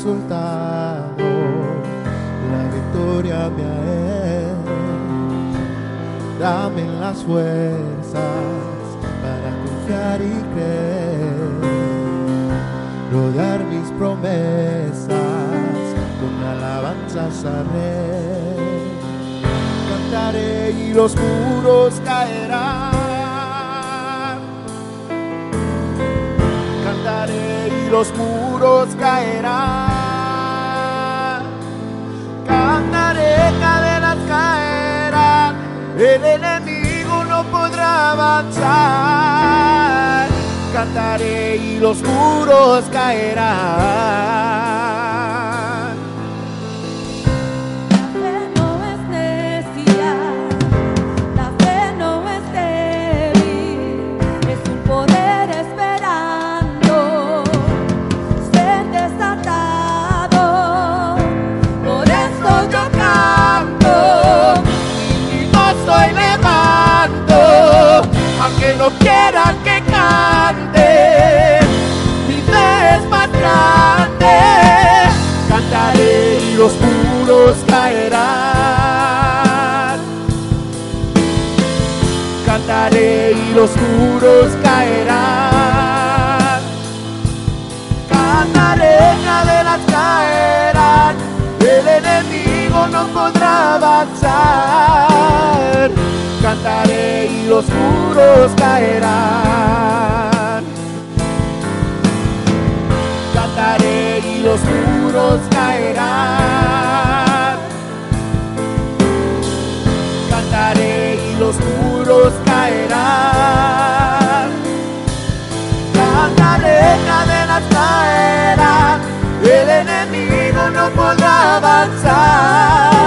resultado, la victoria me es. Dame las fuerzas para confiar y creer, rodar mis promesas con alabanzas a Rey cantaré y los muros caerán. Cantaré y los muros avanzar. Cantaré y los muros caerán. Los muros caerán, cantaré y los muros caerán, cantaré cadenas caerán, el enemigo no podrá avanzar, cantaré y los muros caerán. Cantaré y los muros caerán. Cantaré y los muros caerán. Cantaré, cadenas caerán. El enemigo no podrá avanzar.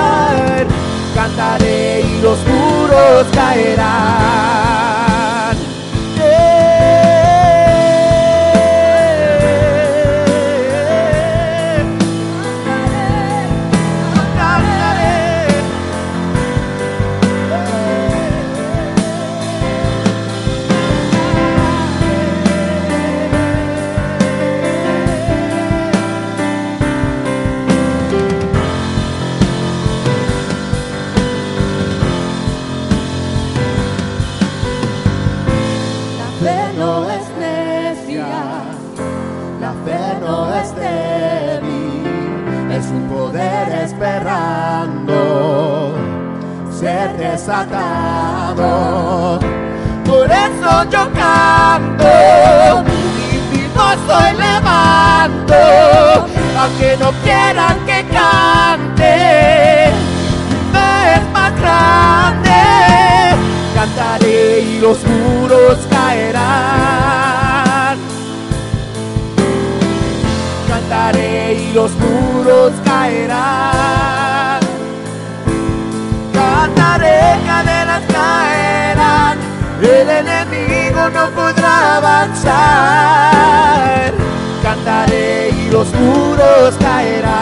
Cantaré y los muros caerán. Por eso yo canto y mi voz estoy levando, aunque no quieran que cante, fe es más grande. Cantaré y los muros caerán. Cantaré y los muros caerán. Cantaré, cadenas El enemigo no podrá avanzar. Cantaré y los muros caerán.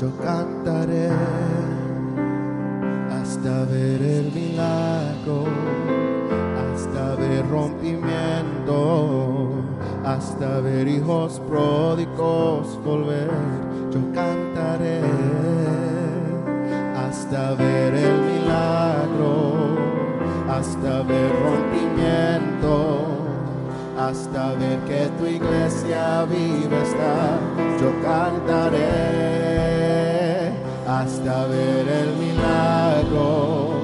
Yo cantaré hasta ver el milagro, hasta ver rompimiento, hasta ver hijos pródigos volver. Yo cantaré hasta ver el milagro, hasta ver rompimiento, hasta ver que tu iglesia viva está. Yo cantaré hasta ver el milagro,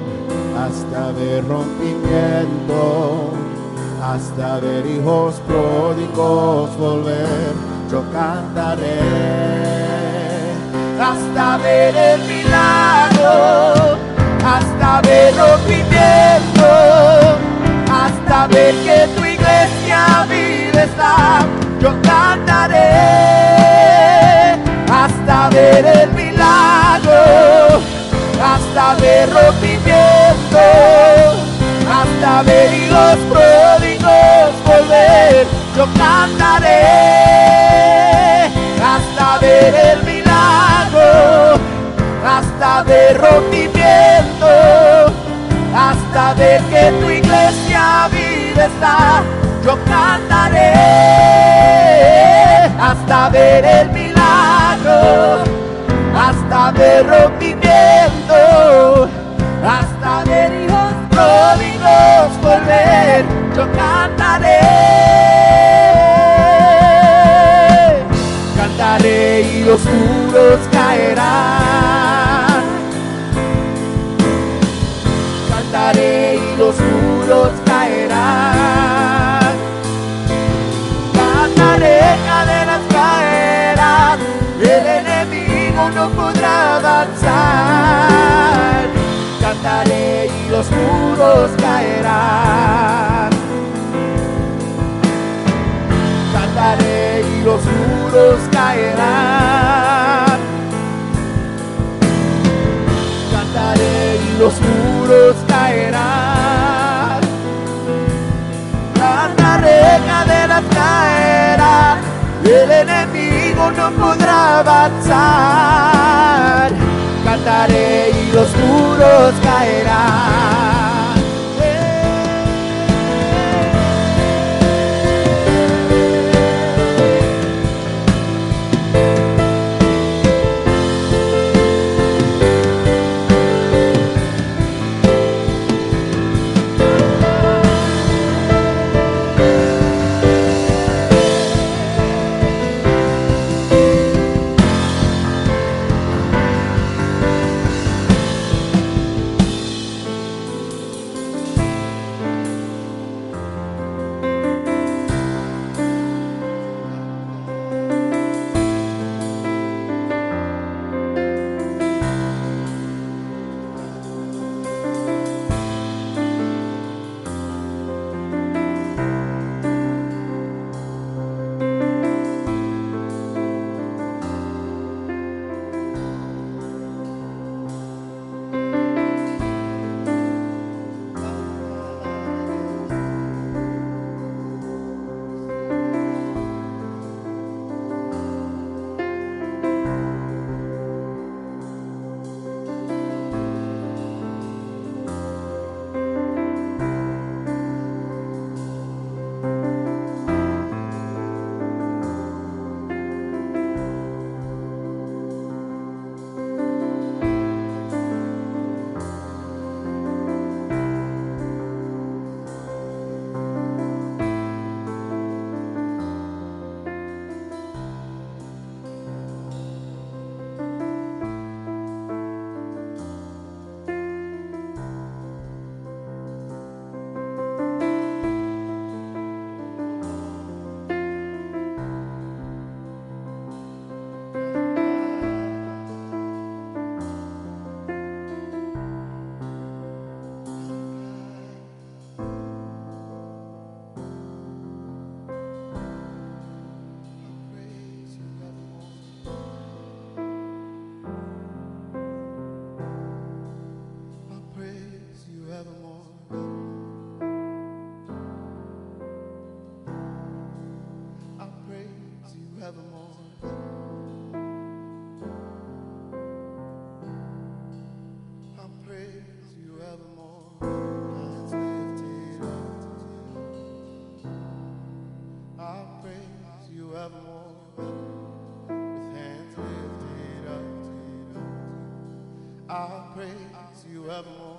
hasta ver rompimiento, hasta ver hijos pródigos volver. Yo cantaré hasta ver el milagro, hasta ver rompimiento, hasta ver que tu iglesia vive está. Yo cantaré hasta ver el milagro, hasta ver rompimiento, hasta ver hijos pródigos volver. Yo cantaré hasta ver el milagro, hasta ver rompimiento, hasta ver que tu iglesia vive está. Yo cantaré hasta ver el milagro, ver rompimiento, hasta ver hijos pródigos volver. Yo cantaré cantaré y los muros caerán. Cantaré y los muros caerán. Caerán. cantaré y los muros caerán. Cantaré y los muros caerán. Cantaré, cadenas caerán. El enemigo no podrá avanzar. Cantaré y los muros caerán. Praise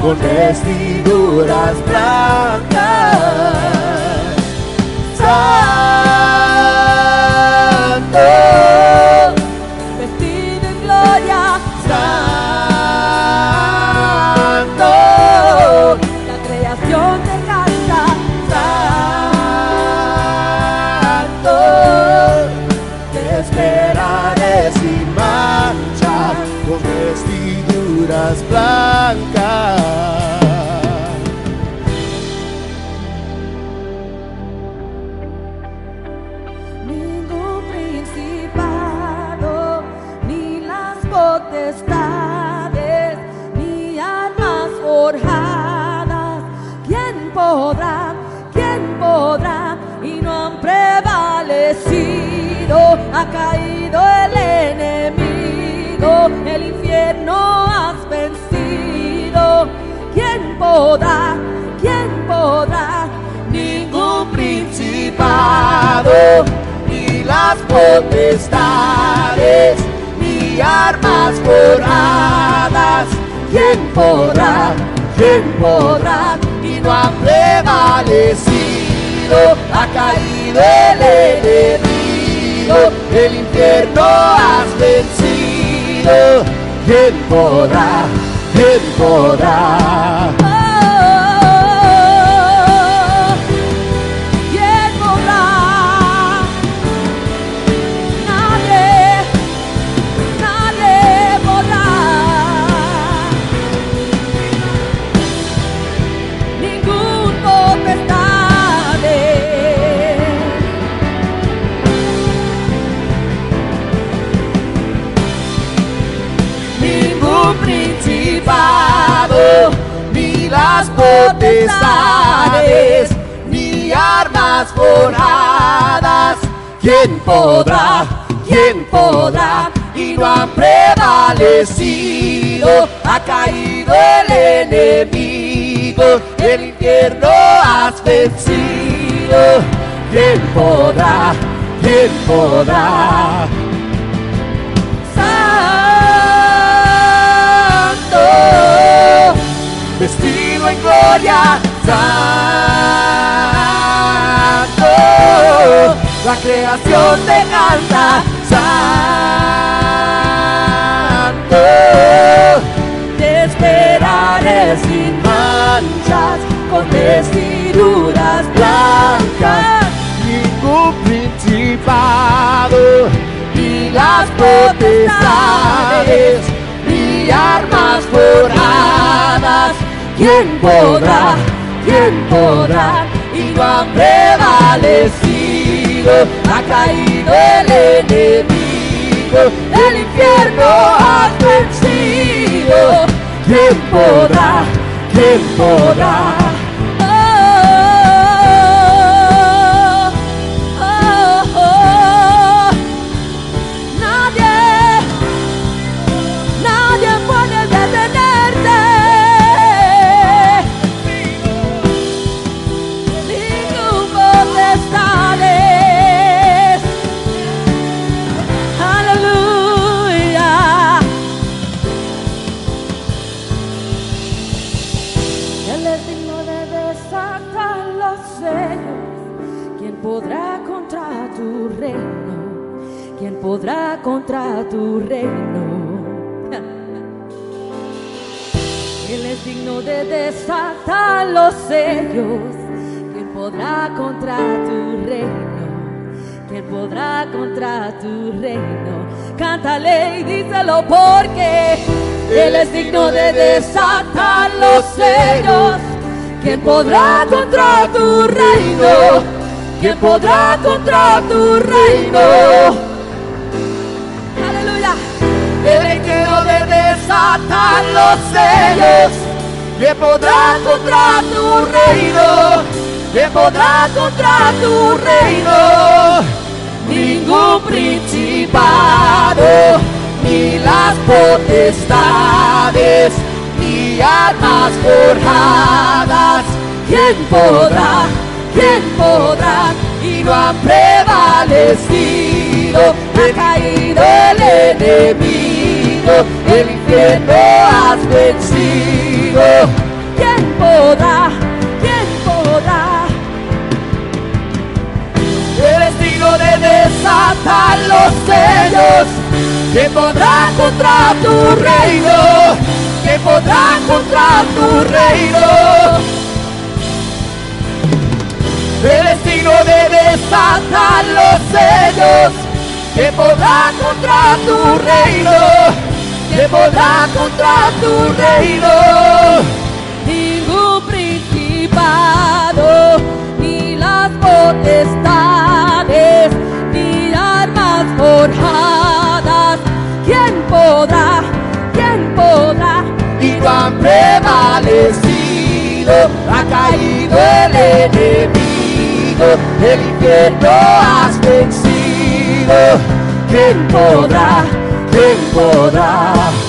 con vestiduras blancas. Las potestades, ni armas forjadas. ¿Quién podrá? ¿Quién podrá? Y no han prevalecido, ha caído el enemigo, el infierno has vencido. ¿Quién podrá? ¿Quién podrá? Potestades, ni armas forjadas. ¿Quién podrá? ¿Quién podrá? Y no han prevalecido, ha caído el enemigo, el infierno has vencido. ¿Quién podrá? ¿Quién podrá? Santo, vestido en gloria, Santo, la creación te canta, Santo, te esperaré sin manchas, con vestiduras blancas, ningún principado, ni las potestades, ni armas forjadas. ¿Quién podrá? ¿Quién podrá? Y no han prevalecido, ha caído el enemigo, el infierno has vencido. ¿Quién podrá? ¿Quién podrá? Los sellos. ¿Quién podrá contra tu reino? ¿Quién podrá contra tu reino? Cántale y díselo porque Él es digno de desatar los sellos. ¿Quién podrá contra tu reino? ¿Quién podrá contra tu reino? Aleluya. El enemigo de desatar los sellos, que podrá contra tu reino, que podrá contra tu reino, ningún principado, ni las potestades, ni armas forjadas, ¿quién podrá? ¿Quién podrá? Y no han prevalecido, ha caído el enemigo, el infierno has vencido. Podrá? ¿Quién podrá? Eres digno de desatar los sellos. ¿Quién podrá contra tu reino? ¿Quién podrá contra tu reino? Eres digno de desatar los sellos. ¿Quién podrá contra tu reino? ¿Quién podrá contra tu reino? ningún principado, ni las potestades, ni armas forjadas. ¿Quién podrá? ¿Quién podrá? y han prevalecido, ha caído el enemigo, el infierno has vencido. ¿Quién podrá? ¿Quién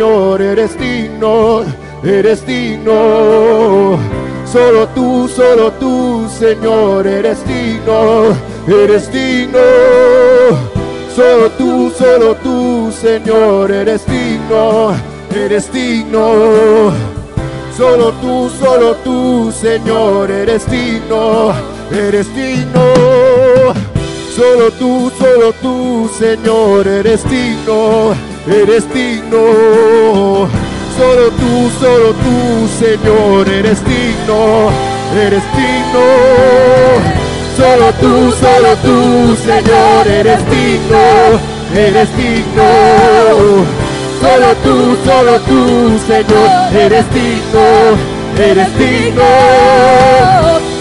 Señor, eres digno, eres digno. Solo tú, solo tú, Señor, eres digno, eres digno. Solo tú, solo tú, Señor, eres digno, eres digno. Solo tú, solo tú, Señor, eres digno, eres digno. Solo tú, solo tú, Señor, eres digno, eres digno. Solo tú, solo tú, Señor, eres digno, eres digno. Solo tú, solo tú, Señor, eres digno, eres digno. Solo tú, solo tú, Señor, eres digno, eres digno.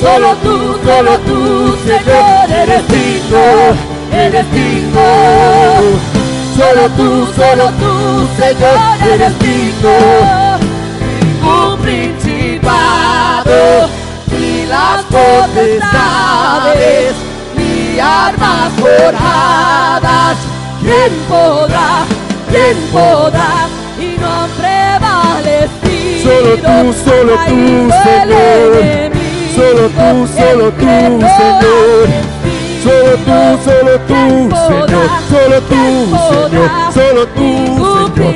Solo tú, solo tú, Señor, eres digno, eres digno. Solo tú, solo tú, Señor, eres digno. Ningún principado, ni las potestades, ni armas forjadas. ¿Quién podrá? ¿Quién podrá? Y no prevalecido. Solo tú, solo tú, Señor. Solo tú, solo tú, Señor. Solo tú, solo tú, ¿Quién Señor. Solo tú, ¿Quién Señor. Solo tú, Señor.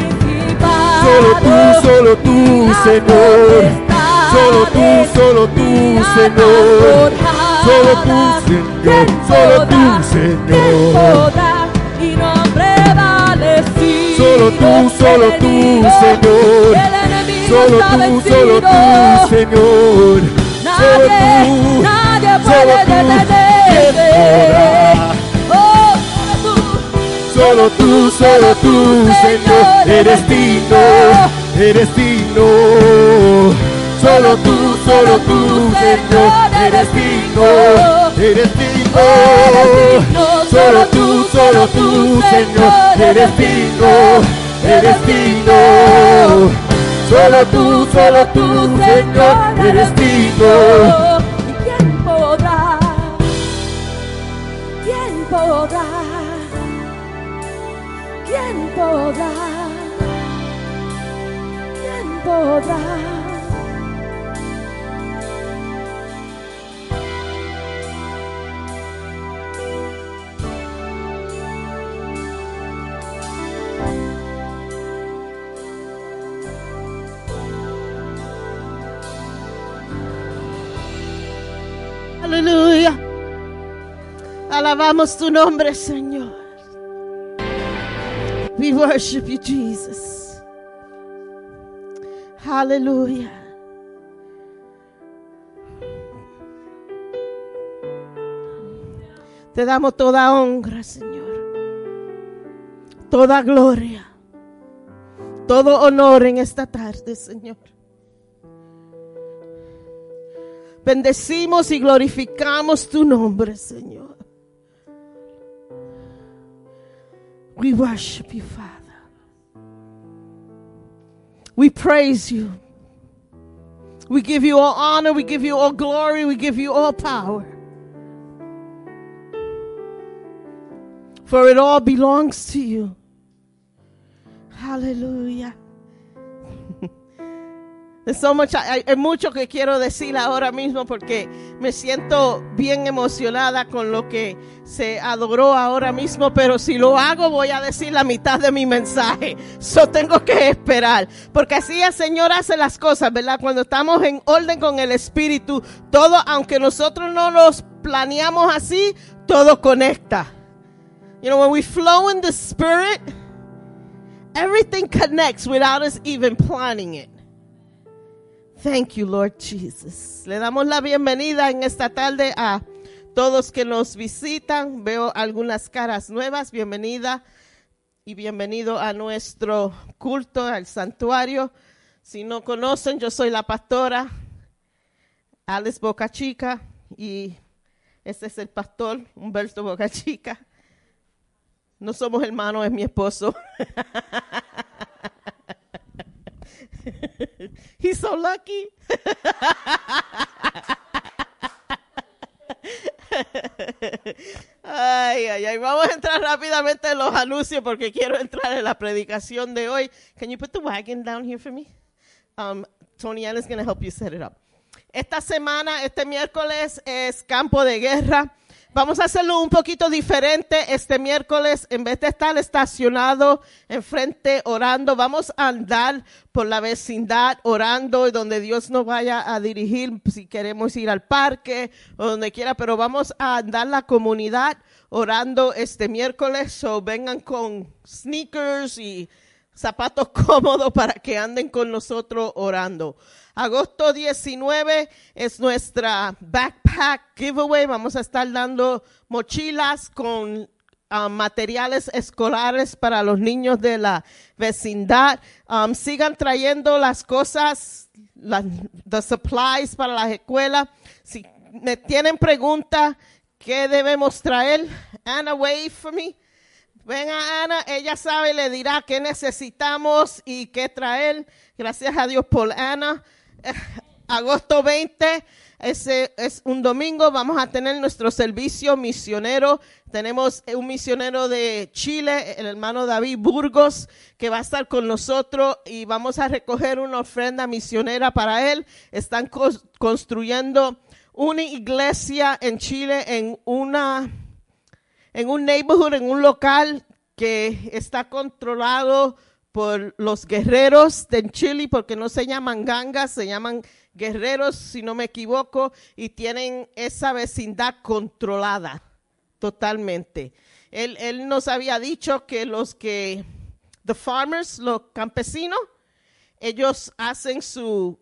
Solo tú, solo tú, Señor. Solo tú, solo tú, Señor. Solo tú, Señor. ¿Quién Solo tú? Señor. Solo tú, solo tú, Señor. Solo tú, solo tú, Señor. Solo Nadie, tú, nadie solo puede tú. Solo tú. Solo tú, Señor, eres digno, eres digno. Solo tú, solo tú, Señor, eres digno. Eres digno, Solo tú, solo tú, Señor, eres digno, eres digno. Solo tú, solo tú, Señor, eres digno. Podrá? ¿Quién podrá? ¿Quién podrá? Alabamos tu nombre, Señor. We worship you, Jesus. Aleluya. Te damos toda honra, Señor. Toda gloria. Todo honor en esta tarde, Señor. Bendecimos y glorificamos tu nombre, Señor. We worship you, Father. We praise you. We give you all honor. We give you all glory. We give you all power. For it all belongs to you. Hallelujah. So much, hay, hay mucho que quiero decir ahora mismo porque me siento bien emocionada con lo que se adoró ahora mismo, pero si lo hago voy a decir la mitad de mi mensaje. So tengo que esperar, porque así el Señor hace las cosas, ¿verdad? Cuando estamos en orden con el Espíritu, todo, aunque nosotros no los planeamos así, todo conecta. You know, when we flow in the Spirit, everything connects without us even planning it. Thank you, Lord Jesus. Le damos la bienvenida en esta tarde a todos que nos visitan. Veo algunas caras nuevas. Bienvenida y bienvenido a nuestro culto, al santuario. Si no conocen, yo soy la pastora Alice Boca Chica y este es el pastor Humberto Boca Chica. No somos hermanos, es mi esposo. He's so lucky. Ay, ay, ay. Vamos a entrar rápidamente en los anuncios porque quiero entrar en la predicación de hoy. Can you put the wagon down here for me? Um, Tony is going to help you set it up. Esta semana, este miércoles, es campo de guerra. Vamos a hacerlo un poquito diferente este miércoles. En vez de estar estacionado enfrente orando, vamos a andar por la vecindad orando y donde Dios nos vaya a dirigir, si queremos ir al parque o donde quiera, pero vamos a andar la comunidad orando este miércoles. So vengan con sneakers y zapatos cómodos para que anden con nosotros orando. Agosto 19 es nuestra backpack giveaway. Vamos a estar dando mochilas con um, materiales escolares para los niños de la vecindad. Um, sigan trayendo las cosas, las supplies para las escuelas. Si me tienen preguntas, ¿qué debemos traer? Anna, wave for me. Venga Ana, ella sabe, le dirá qué necesitamos y qué traer. Gracias a Dios por Ana. Agosto 20, ese es un domingo, vamos a tener nuestro servicio misionero. Tenemos un misionero de Chile, el hermano David Burgos, que va a estar con nosotros y vamos a recoger una ofrenda misionera para él. Están construyendo una iglesia en Chile en una en un neighborhood, en un local que está controlado por los guerreros de Chile, porque no se llaman gangas, se llaman guerreros, si no me equivoco, y tienen esa vecindad controlada totalmente. Él, nos había dicho que los que, the farmers, los campesinos, ellos hacen su,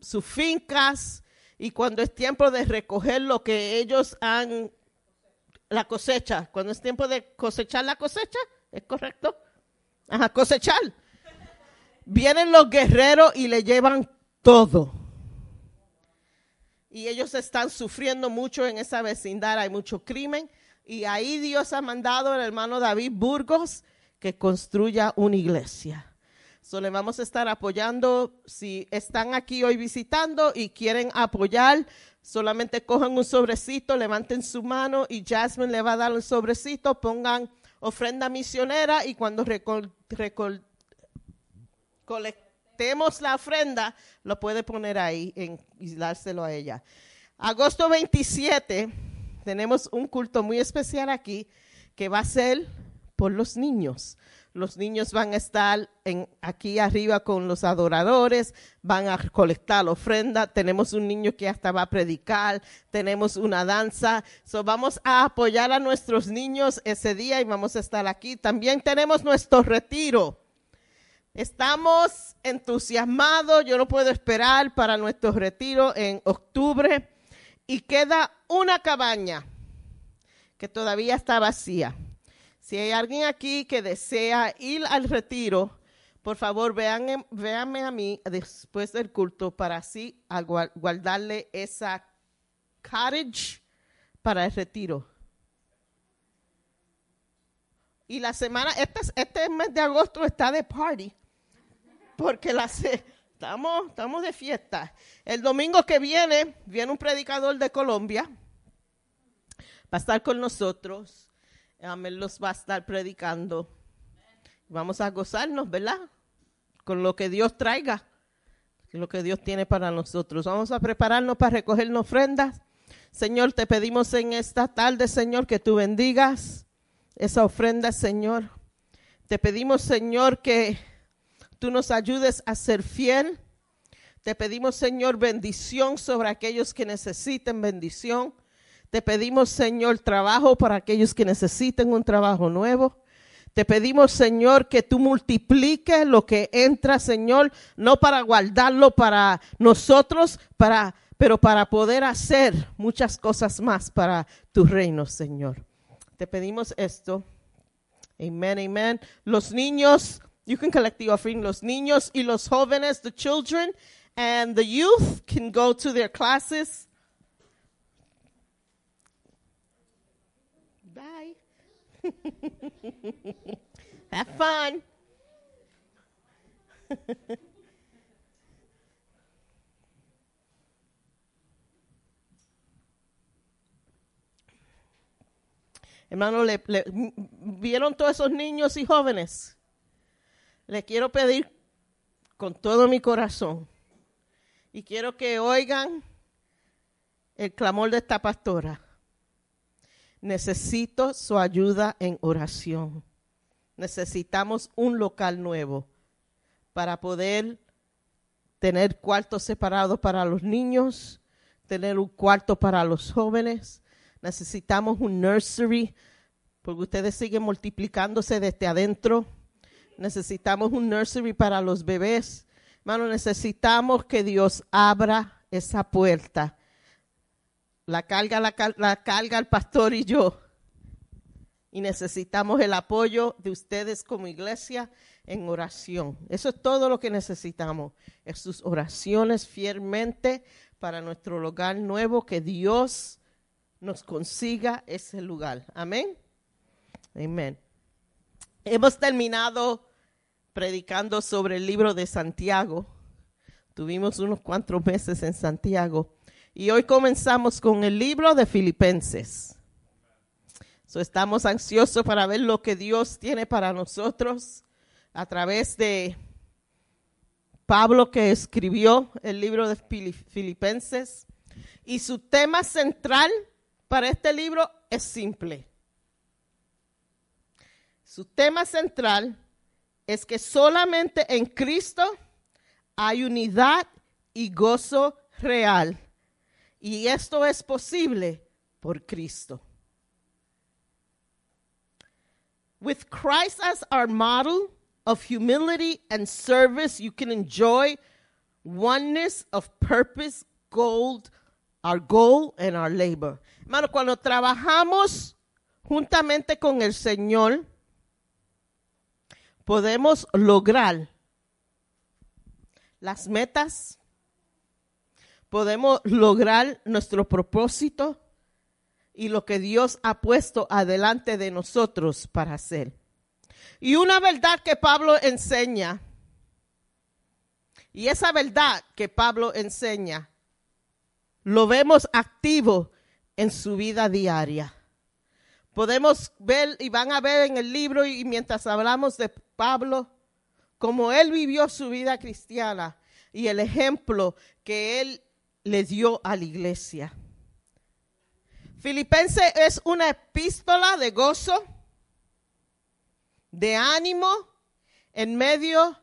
sus fincas y cuando es tiempo de recoger lo que ellos han la cosecha, cuando es tiempo de cosechar la cosecha, ¿es correcto? Ajá, cosechar. Vienen los guerreros y le llevan todo. y ellos están sufriendo mucho en esa vecindad, hay mucho crimen. Y ahí Dios ha mandado al hermano David Burgos que construya una iglesia. So, le vamos a estar apoyando. Si están aquí hoy visitando y quieren apoyar, solamente cojan un sobrecito, levanten su mano y Jasmine le va a dar un sobrecito, pongan ofrenda misionera y cuando recol- recol- colectemos la ofrenda, lo puede poner ahí en- y dárselo a ella. Agosto 27 tenemos un culto muy especial aquí que va a ser por los niños. Los niños van a estar en, aquí arriba con los adoradores, van a colectar la ofrenda. Tenemos un niño que hasta va a predicar, tenemos una danza. So, vamos a apoyar a nuestros niños ese día y vamos a estar aquí. También tenemos nuestro retiro. Estamos entusiasmados, yo no puedo esperar para nuestro retiro en octubre y queda una cabaña que todavía está vacía. Si hay alguien aquí que desea ir al retiro, por favor vean, véanme a mí después del culto para así guardarle esa cottage para el retiro. Y la semana, este, este mes de agosto está de party, porque la, estamos, estamos de fiesta. El domingo que viene, viene un predicador de Colombia, va a estar con nosotros. Él los va a estar predicando. Vamos a gozarnos, ¿verdad? Con lo que Dios traiga, lo que Dios tiene para nosotros. Vamos a prepararnos para recoger ofrendas. Señor, te pedimos en esta tarde, Señor, que tú bendigas esa ofrenda, Señor. Te pedimos, Señor, que tú nos ayudes a ser fiel. Te pedimos, Señor, bendición sobre aquellos que necesiten bendición. Te pedimos, Señor, trabajo para aquellos que necesiten un trabajo nuevo. Te pedimos, Señor, que tú multipliques lo que entra, Señor, no para guardarlo para nosotros, para, pero para poder hacer muchas cosas más para tu reino, Señor. Te pedimos esto. Amen, amen. Los niños, you can collect the offering. Los niños y los jóvenes, the children and the youth can go to their classes. Have fun. Hermano, le, ¿vieron todos esos niños y jóvenes? Le quiero pedir con todo mi corazón y quiero que oigan el clamor de esta pastora. Necesito su ayuda en oración. Necesitamos un local nuevo para poder tener cuartos separados para los niños, tener un cuarto para los jóvenes. Necesitamos un nursery porque ustedes siguen multiplicándose desde adentro. Necesitamos un nursery para los bebés. Hermano, necesitamos que Dios abra esa puerta. La carga, la, la el pastor y yo. Y necesitamos el apoyo de ustedes como iglesia en oración. Eso es todo lo que necesitamos. Es sus oraciones fielmente para nuestro lugar nuevo, que Dios nos consiga ese lugar. Amén. Amén. Hemos terminado predicando sobre el libro de Santiago. Tuvimos unos cuantos meses en Santiago. Y hoy comenzamos con el libro de Filipenses. So, estamos ansiosos para ver lo que Dios tiene para nosotros a través de Pablo que escribió el libro de Fili- Filipenses. Y su tema central para este libro es simple. Su tema central es que solamente en Cristo hay unidad y gozo real. Y esto es posible por Cristo. With Christ as our model of humility and service, you can enjoy oneness of purpose, gold, our goal and our labor. Hermano, cuando trabajamos juntamente con el Señor, podemos lograr las metas, podemos lograr nuestro propósito y lo que Dios ha puesto adelante de nosotros para hacer. Y una verdad que Pablo enseña, y esa verdad que Pablo enseña, lo vemos activo en su vida diaria. Podemos ver y van a ver en el libro y mientras hablamos de Pablo, cómo él vivió su vida cristiana y el ejemplo que él le dio a la iglesia. Filipense es una epístola de gozo, de ánimo en medio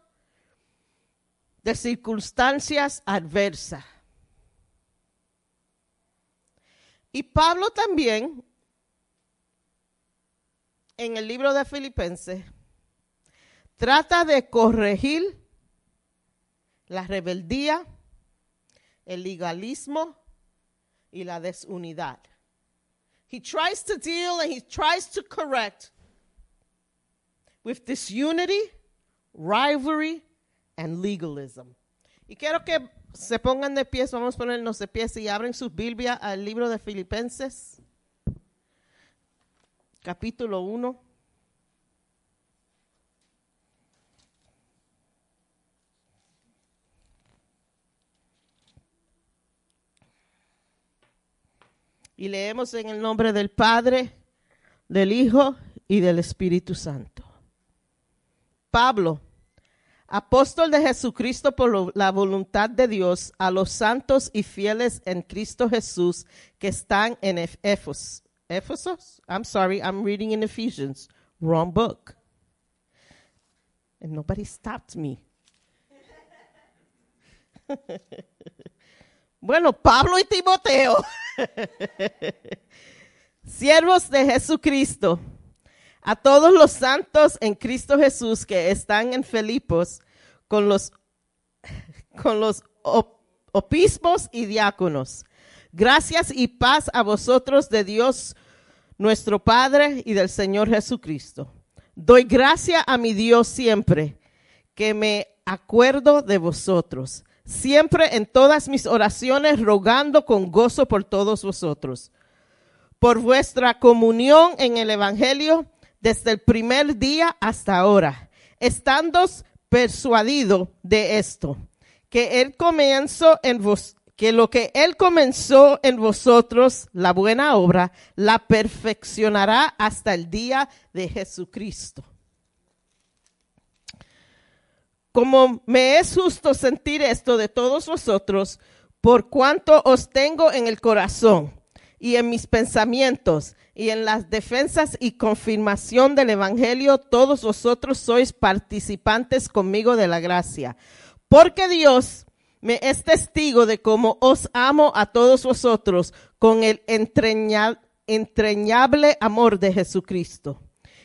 de circunstancias adversas. Y Pablo también, en el libro de Filipenses, trata de corregir la rebeldía, el legalismo y la desunidad. He tries to deal and he tries to correct with disunity, rivalry, and legalism. Y quiero que se pongan de pies, vamos a ponernos de pies y abren sus Biblia al libro de Filipenses, capítulo 1. Y leemos en el nombre del Padre, del Hijo y del Espíritu Santo. Pablo, apóstol de Jesucristo por la voluntad de Dios, a los santos y fieles en Cristo Jesús que están en Éfeso. Éfesos? I'm sorry, I'm reading in Ephesians. Wrong book. And nobody stopped me. bueno, Pablo y Timoteo. Siervos de Jesucristo, a todos los santos en Cristo Jesús que están en Filipos con los, con los obispos y diáconos. Gracias y paz a vosotros de Dios nuestro Padre y del Señor Jesucristo. Doy gracia a mi Dios siempre que me acuerdo de vosotros siempre en todas mis oraciones rogando con gozo por todos vosotros, por vuestra comunión en el Evangelio desde el primer día hasta ahora, estando persuadido de esto, que él comenzó en vos, que lo que él comenzó en vosotros, la buena obra, la perfeccionará hasta el día de Jesucristo. Como me es justo sentir esto de todos vosotros, por cuanto os tengo en el corazón y en mis pensamientos y en las defensas y confirmación del Evangelio, todos vosotros sois participantes conmigo de la gracia. Porque Dios me es testigo de cómo os amo a todos vosotros con el entrañable amor de Jesucristo.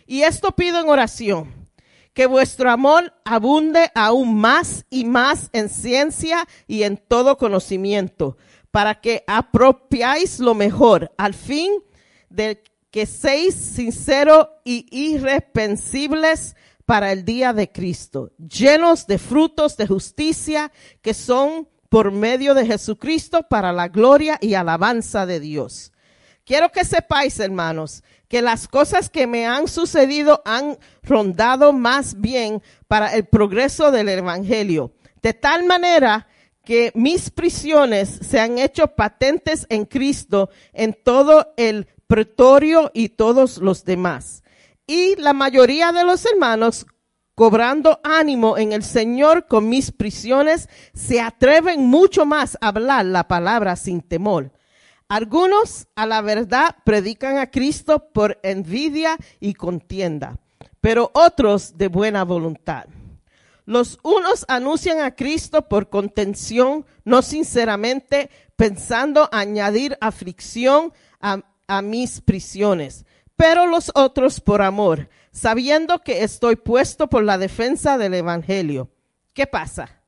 Y esto pido en oración que vuestro amor abunde aún más y más en ciencia y en todo conocimiento, para que apropiáis lo mejor, al fin de que seáis sinceros y irrepensibles para el día de Cristo, llenos de frutos de justicia que son por medio de Jesucristo para la gloria y alabanza de Dios. Quiero que sepáis, hermanos, que las cosas que me han sucedido han rondado más bien para el progreso del Evangelio, de tal manera que mis prisiones se han hecho patentes en Cristo en todo el pretorio y todos los demás. Y la mayoría de los hermanos, cobrando ánimo en el Señor con mis prisiones, se atreven mucho más a hablar la palabra sin temor algunos a la verdad predican a Cristo por envidia y contienda, pero otros de buena voluntad. Los unos anuncian a Cristo por contención, no sinceramente, pensando añadir aflicción a, mis prisiones, pero los otros por amor, sabiendo que estoy puesto por la defensa del Evangelio. ¿Qué pasa?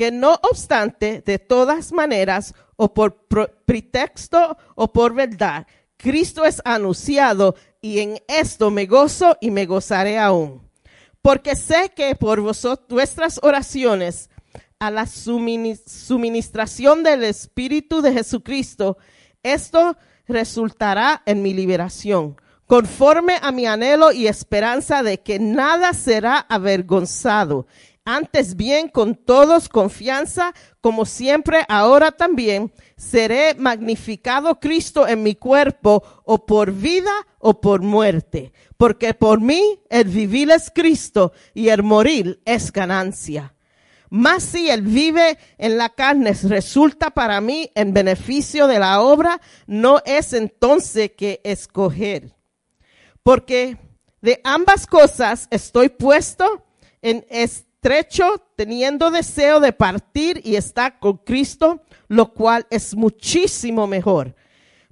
que no obstante, de todas maneras, o por pretexto o por verdad, Cristo es anunciado y en esto me gozo y me gozaré aún. Porque sé que por vuestras oraciones a la sumini- suministración del Espíritu de Jesucristo, esto resultará en mi liberación, conforme a mi anhelo y esperanza de que nada será avergonzado. Antes bien, con todos confianza, como siempre, ahora también, seré magnificado Cristo en mi cuerpo, o por vida o por muerte. Porque por mí el vivir es Cristo y el morir es ganancia. Mas si el vive en la carne resulta para mí en beneficio de la obra, no es entonces que escoger. Porque de ambas cosas estoy puesto en estrecho, teniendo deseo de partir y estar con Cristo, lo cual es muchísimo mejor.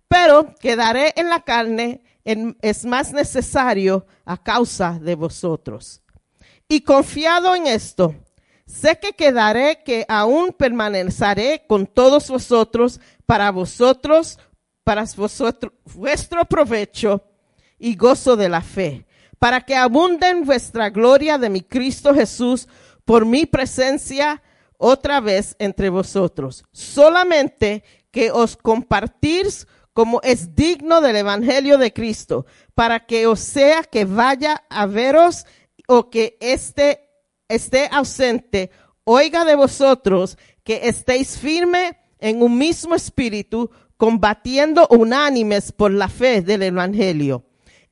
Pero quedaré en la carne en- es más necesario a causa de vosotros. Y confiado en esto, sé que quedaré, que aún permaneceré con todos vosotros para vosotros, para vosotros, vuestro provecho y gozo de la fe, para que abunden vuestra gloria de mi Cristo Jesús por mi presencia otra vez entre vosotros. Solamente que os compartís como es digno del Evangelio de Cristo, para que os sea que vaya a veros o que esté, esté ausente, oiga de vosotros que estéis firme en un mismo espíritu, combatiendo unánimes por la fe del Evangelio,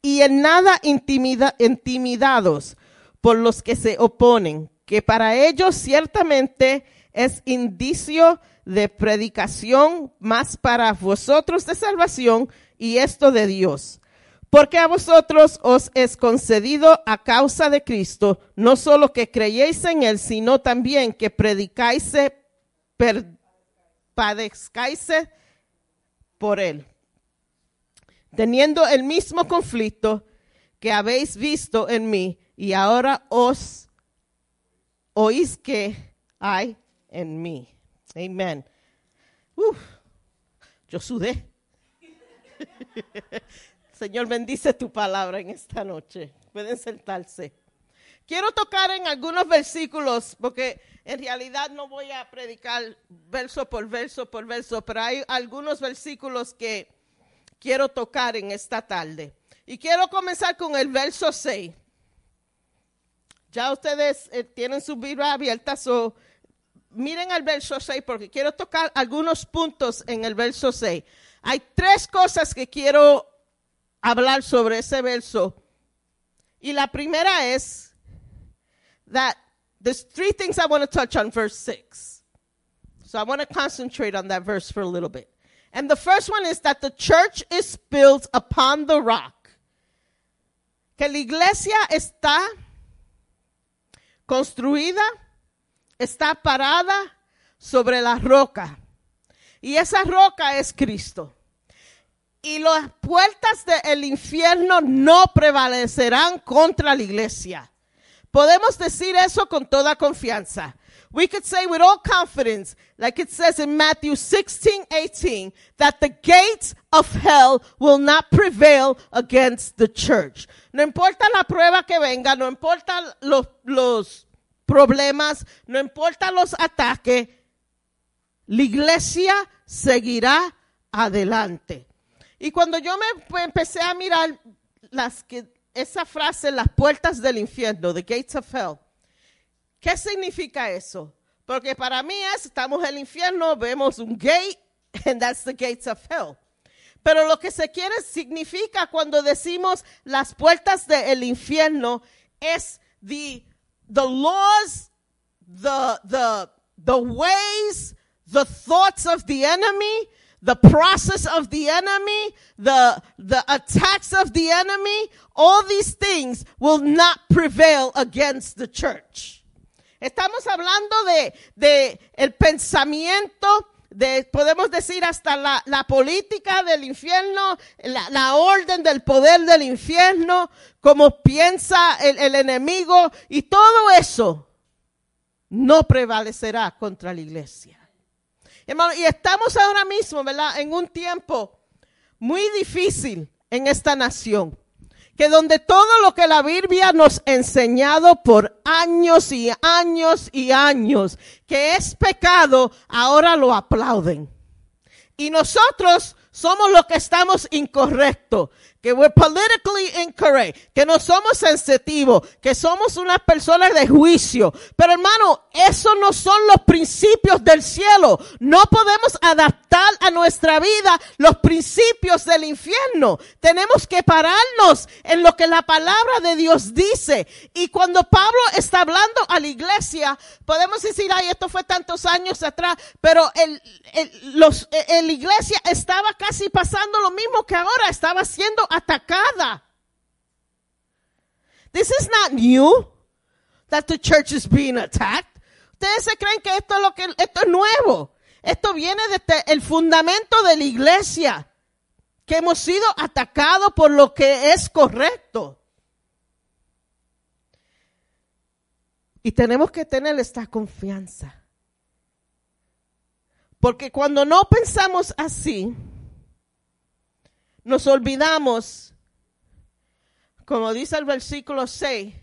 y en nada intimida- intimidados por los que se oponen, que para ellos ciertamente es indicio de predicación, más para vosotros de salvación y esto de Dios. Porque a vosotros os es concedido a causa de Cristo, no solo que creyéis en Él, sino también que predicáis, padezcáis por Él. Teniendo el mismo conflicto que habéis visto en mí y ahora os oís que hay en mí. Amén. Uf, yo sudé. Señor, bendice tu palabra en esta noche. Pueden sentarse. Quiero tocar en algunos versículos, porque en realidad no voy a predicar verso por verso por verso, pero hay algunos versículos que quiero tocar en esta tarde. Y quiero comenzar con el verso 6. Ya ustedes eh, tienen su Biblia abierta, so miren el verso 6 porque quiero tocar algunos puntos en el verso 6. Hay tres cosas que quiero hablar sobre ese verso. Y la primera es that there's three things I want to touch on verse 6. So I want to concentrate on that verse for a little bit. And the first one is that the church is built upon the rock. Que la iglesia está construida, está parada sobre la roca. Y esa roca es Cristo. Y las puertas del infierno no prevalecerán contra la iglesia. Podemos decir eso con toda confianza. We could say with all confidence, like it says in Matthew 16, 18, that the gates of hell will not prevail against the church. No importa la prueba que venga, no importa los, los problemas, no importa los ataques, la iglesia seguirá adelante. Y cuando yo me empecé a mirar las que, esa frase, las puertas del infierno, the gates of hell, ¿qué significa eso? Porque para mí es, estamos en el infierno, vemos un gate, and that's the gates of hell. Pero lo que se quiere significa cuando decimos las puertas del infierno es the, the laws, the, the, the ways, the thoughts of the enemy, the process of the enemy, the, the attacks of the enemy, all these things will not prevail against the church. Estamos hablando de, de el pensamiento, de, podemos decir hasta la, la política del infierno, la, la, orden del poder del infierno, como piensa el, el enemigo y todo eso no prevalecerá contra la iglesia. Hermano, y estamos ahora mismo, ¿verdad? En un tiempo muy difícil en esta nación. Que donde todo lo que la Biblia nos ha enseñado por años y años y años, que es pecado, ahora lo aplauden. Y nosotros somos los que estamos incorrectos, que we're politically incorrect, que no somos sensitivos, que somos unas personas de juicio. Pero hermano, esos no son los principios del cielo. No podemos adaptar a nuestra vida los principios del infierno. Tenemos que pararnos en lo que la palabra de Dios dice. Y cuando Pablo está hablando a la iglesia, podemos decir, ay, esto fue tantos años atrás, pero el, el, los, la iglesia estaba casi pasando lo mismo que ahora, estaba siendo atacada. This is not new that the church is being attacked. Ustedes se creen que esto es lo que esto es nuevo. Esto viene desde el fundamento de la iglesia, que hemos sido atacados por lo que es correcto. Y tenemos que tener esta confianza. Porque cuando no pensamos así, nos olvidamos, como dice el versículo 6,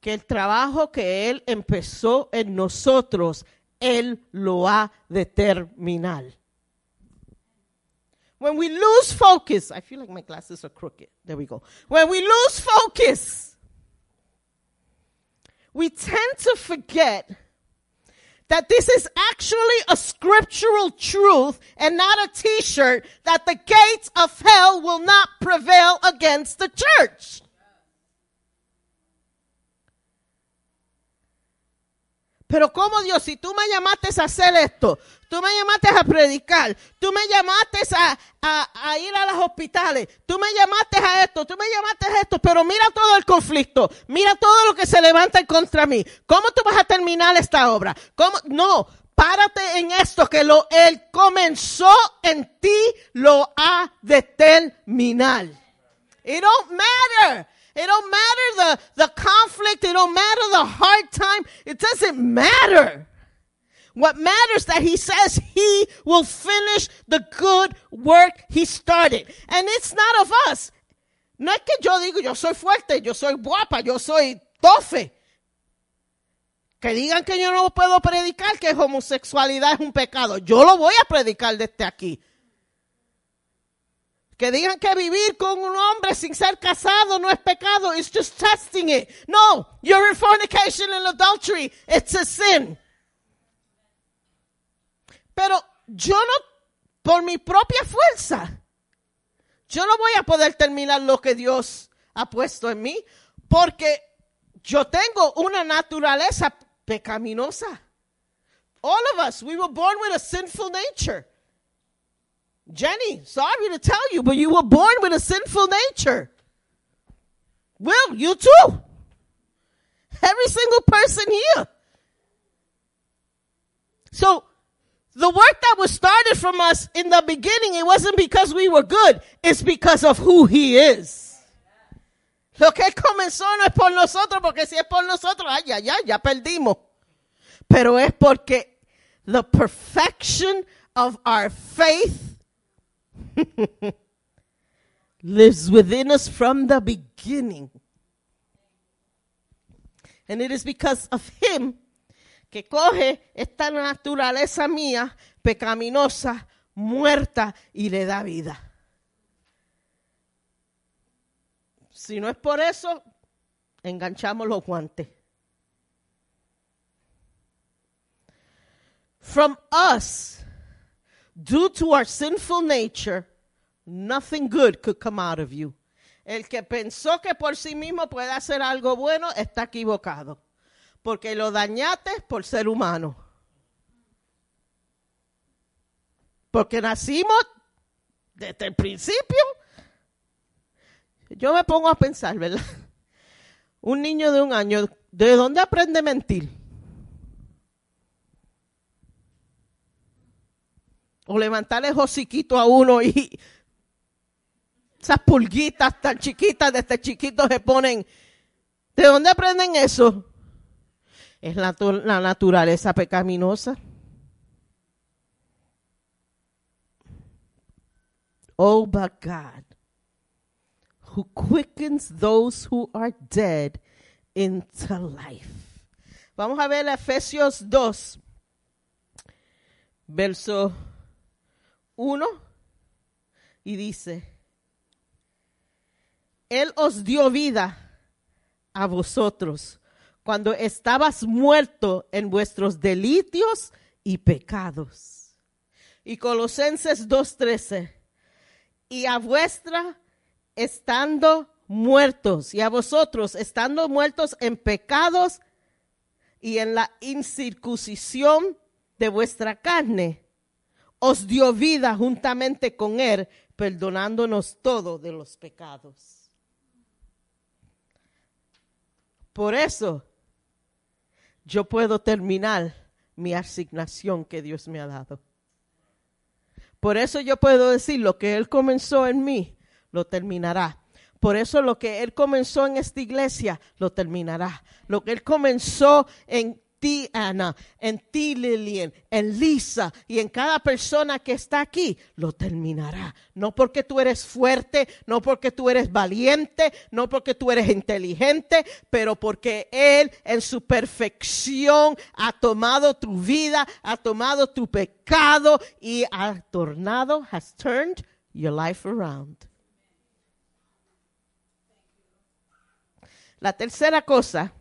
que el trabajo que Él empezó en nosotros, Él lo ha de terminar. When we lose focus, I feel like my glasses are crooked. There we go. When we lose focus, we tend to forget that this is actually a scriptural truth and not a t-shirt that the gates of hell will not prevail against the church. Pero como Dios, si tú me llamaste a hacer esto, tú me llamaste a predicar, tú me llamaste a, a, a, ir a los hospitales, tú me llamaste a esto, tú me llamaste a esto, pero mira todo el conflicto, mira todo lo que se levanta contra mí. ¿Cómo tú vas a terminar esta obra? ¿Cómo? No, párate en esto que lo él comenzó en ti lo ha de terminar. It don't matter. It don't matter the, the conflict. It don't matter the hard time. It doesn't matter. What matters that he says he will finish the good work he started. And it's not of us. No es que yo digo, yo soy fuerte, yo soy guapa, yo soy tofe. Que digan que yo no puedo predicar que homosexualidad es un pecado. Yo lo voy a predicar desde aquí. Que digan que vivir con un hombre sin ser casado no es pecado. It's just testing it. No, you're in fornication and adultery. It's a sin. Pero yo no, por mi propia fuerza, yo no voy a poder terminar lo que Dios ha puesto en mí, porque yo tengo una naturaleza pecaminosa. All of us, we were born with a sinful nature. Jenny, sorry to tell you, but you were born with a sinful nature. Will, you too. Every single person here. So, the work that was started from us in the beginning, it wasn't because we were good, it's because of who He is. Lo que comenzó no es por nosotros, porque si es por nosotros, ay, ya, ya, ya perdimos. Pero es porque the perfection of our faith lives within us from the beginning. And it is because of Him que coge esta naturaleza mía pecaminosa, muerta y le da vida. Si no es por eso, enganchamos los guantes. From us, due to our sinful nature, nothing good could come out of you. El que pensó que por sí mismo puede hacer algo bueno está equivocado porque lo dañaste por ser humano. Porque nacimos desde el principio. Yo me pongo a pensar, ¿verdad? Un niño de un año, ¿de dónde aprende a mentir? O levantarle el hociquito a uno y esas pulguitas tan chiquitas desde chiquitos se ponen. ¿De dónde aprenden eso? es la, la naturaleza pecaminosa. Oh, but God, who quickens those who are dead into life. Vamos a ver Efesios 2, verso 1, y dice, Él os dio vida a vosotros cuando estabas muerto en vuestros delitos y pecados. Y Colosenses 2.13, y a vuestra estando muertos, y a vosotros estando muertos en pecados y en la incircuncisión de vuestra carne, os dio vida juntamente con él, perdonándonos todo de los pecados. Por eso yo puedo terminar mi asignación que Dios me ha dado. Por eso yo puedo decir lo que Él comenzó en mí, lo terminará. Por eso lo que Él comenzó en esta iglesia, lo terminará. Lo que Él comenzó en ti, Ana, en ti, Lilian, en Lisa y en cada persona que está aquí, lo terminará. No porque tú eres fuerte, no porque tú eres valiente, no porque tú eres inteligente, pero porque Él en su perfección ha tomado tu vida, ha tomado tu pecado y ha tornado, has turned your life around. La tercera cosa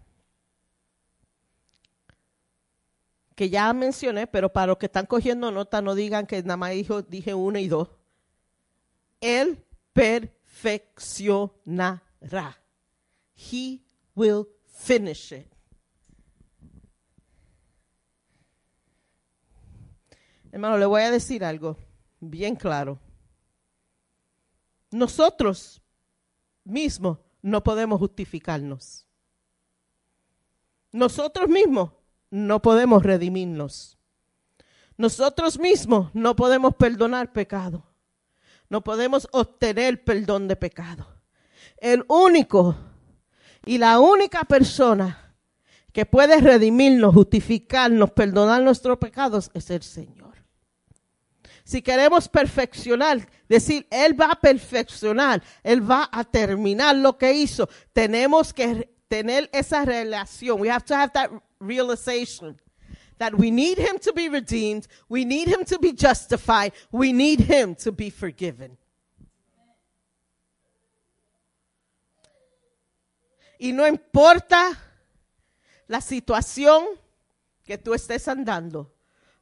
que ya mencioné, pero para los que están cogiendo nota, no digan que nada más dijo, dije uno y dos. Él perfeccionará. He will finish it. Hermano, le voy a decir algo bien claro. Nosotros mismos no podemos justificarnos. Nosotros mismos no podemos redimirnos. Nosotros mismos no podemos perdonar pecado. No podemos obtener perdón de pecado. El único y la única persona que puede redimirnos, justificarnos, perdonar nuestros pecados es el Señor. Si queremos perfeccionar, decir, Él va a perfeccionar, Él va a terminar lo que hizo, tenemos que tener esa relación. We have to have that realization that we need him to be redeemed, we need him to be justified, we need him to be forgiven. Y no importa la situación que tú estés andando,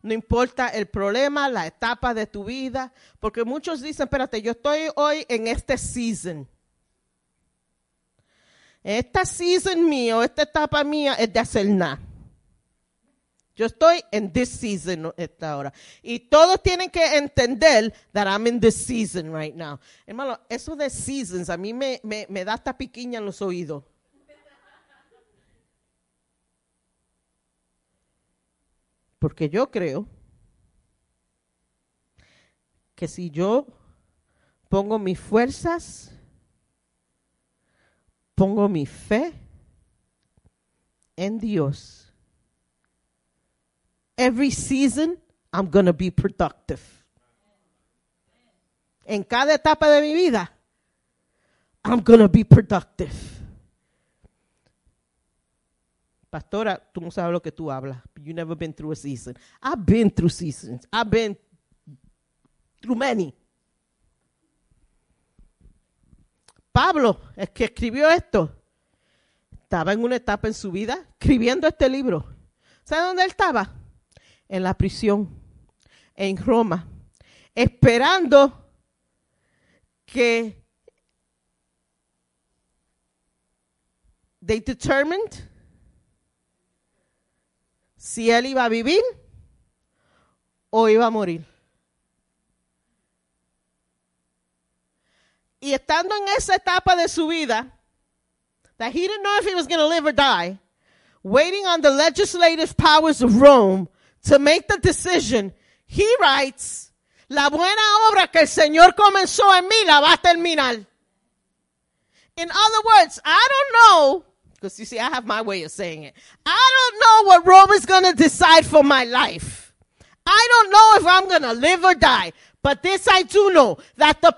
no importa el problema, la etapa de tu vida, porque muchos dicen, espérate, yo estoy hoy en este season. Esta season mío, esta etapa mía es de hacer nada. Yo estoy en this season esta hora. Y todos tienen que entender that I'm in this season right now. Hermano, eso de seasons a mí me, me, me da esta piquiña en los oídos. Porque yo creo que si yo pongo mis fuerzas, pongo mi fe en Dios, every season I'm going to be productive. En cada etapa de mi vida, I'm going to be productive. Pastora, tú no sabes lo que tú hablas. You never been through a season. I've been through seasons. I've been through many. Pablo, el que escribió esto, estaba en una etapa en su vida escribiendo este libro. ¿Sabe dónde él estaba? En la prisión, en Roma, esperando que they determined si él iba a vivir o iba a morir. Y estando en esa etapa de su vida, that he didn't know if he was going to live or die, waiting on the legislative powers of Rome to make the decision, he writes, la buena obra que el Señor comenzó en mí la va a terminar. In other words, I don't know, because you see, I have my way of saying it. I don't know what Rome is going to decide for my life. I don't know if I'm going to live or die. But this I do know, that the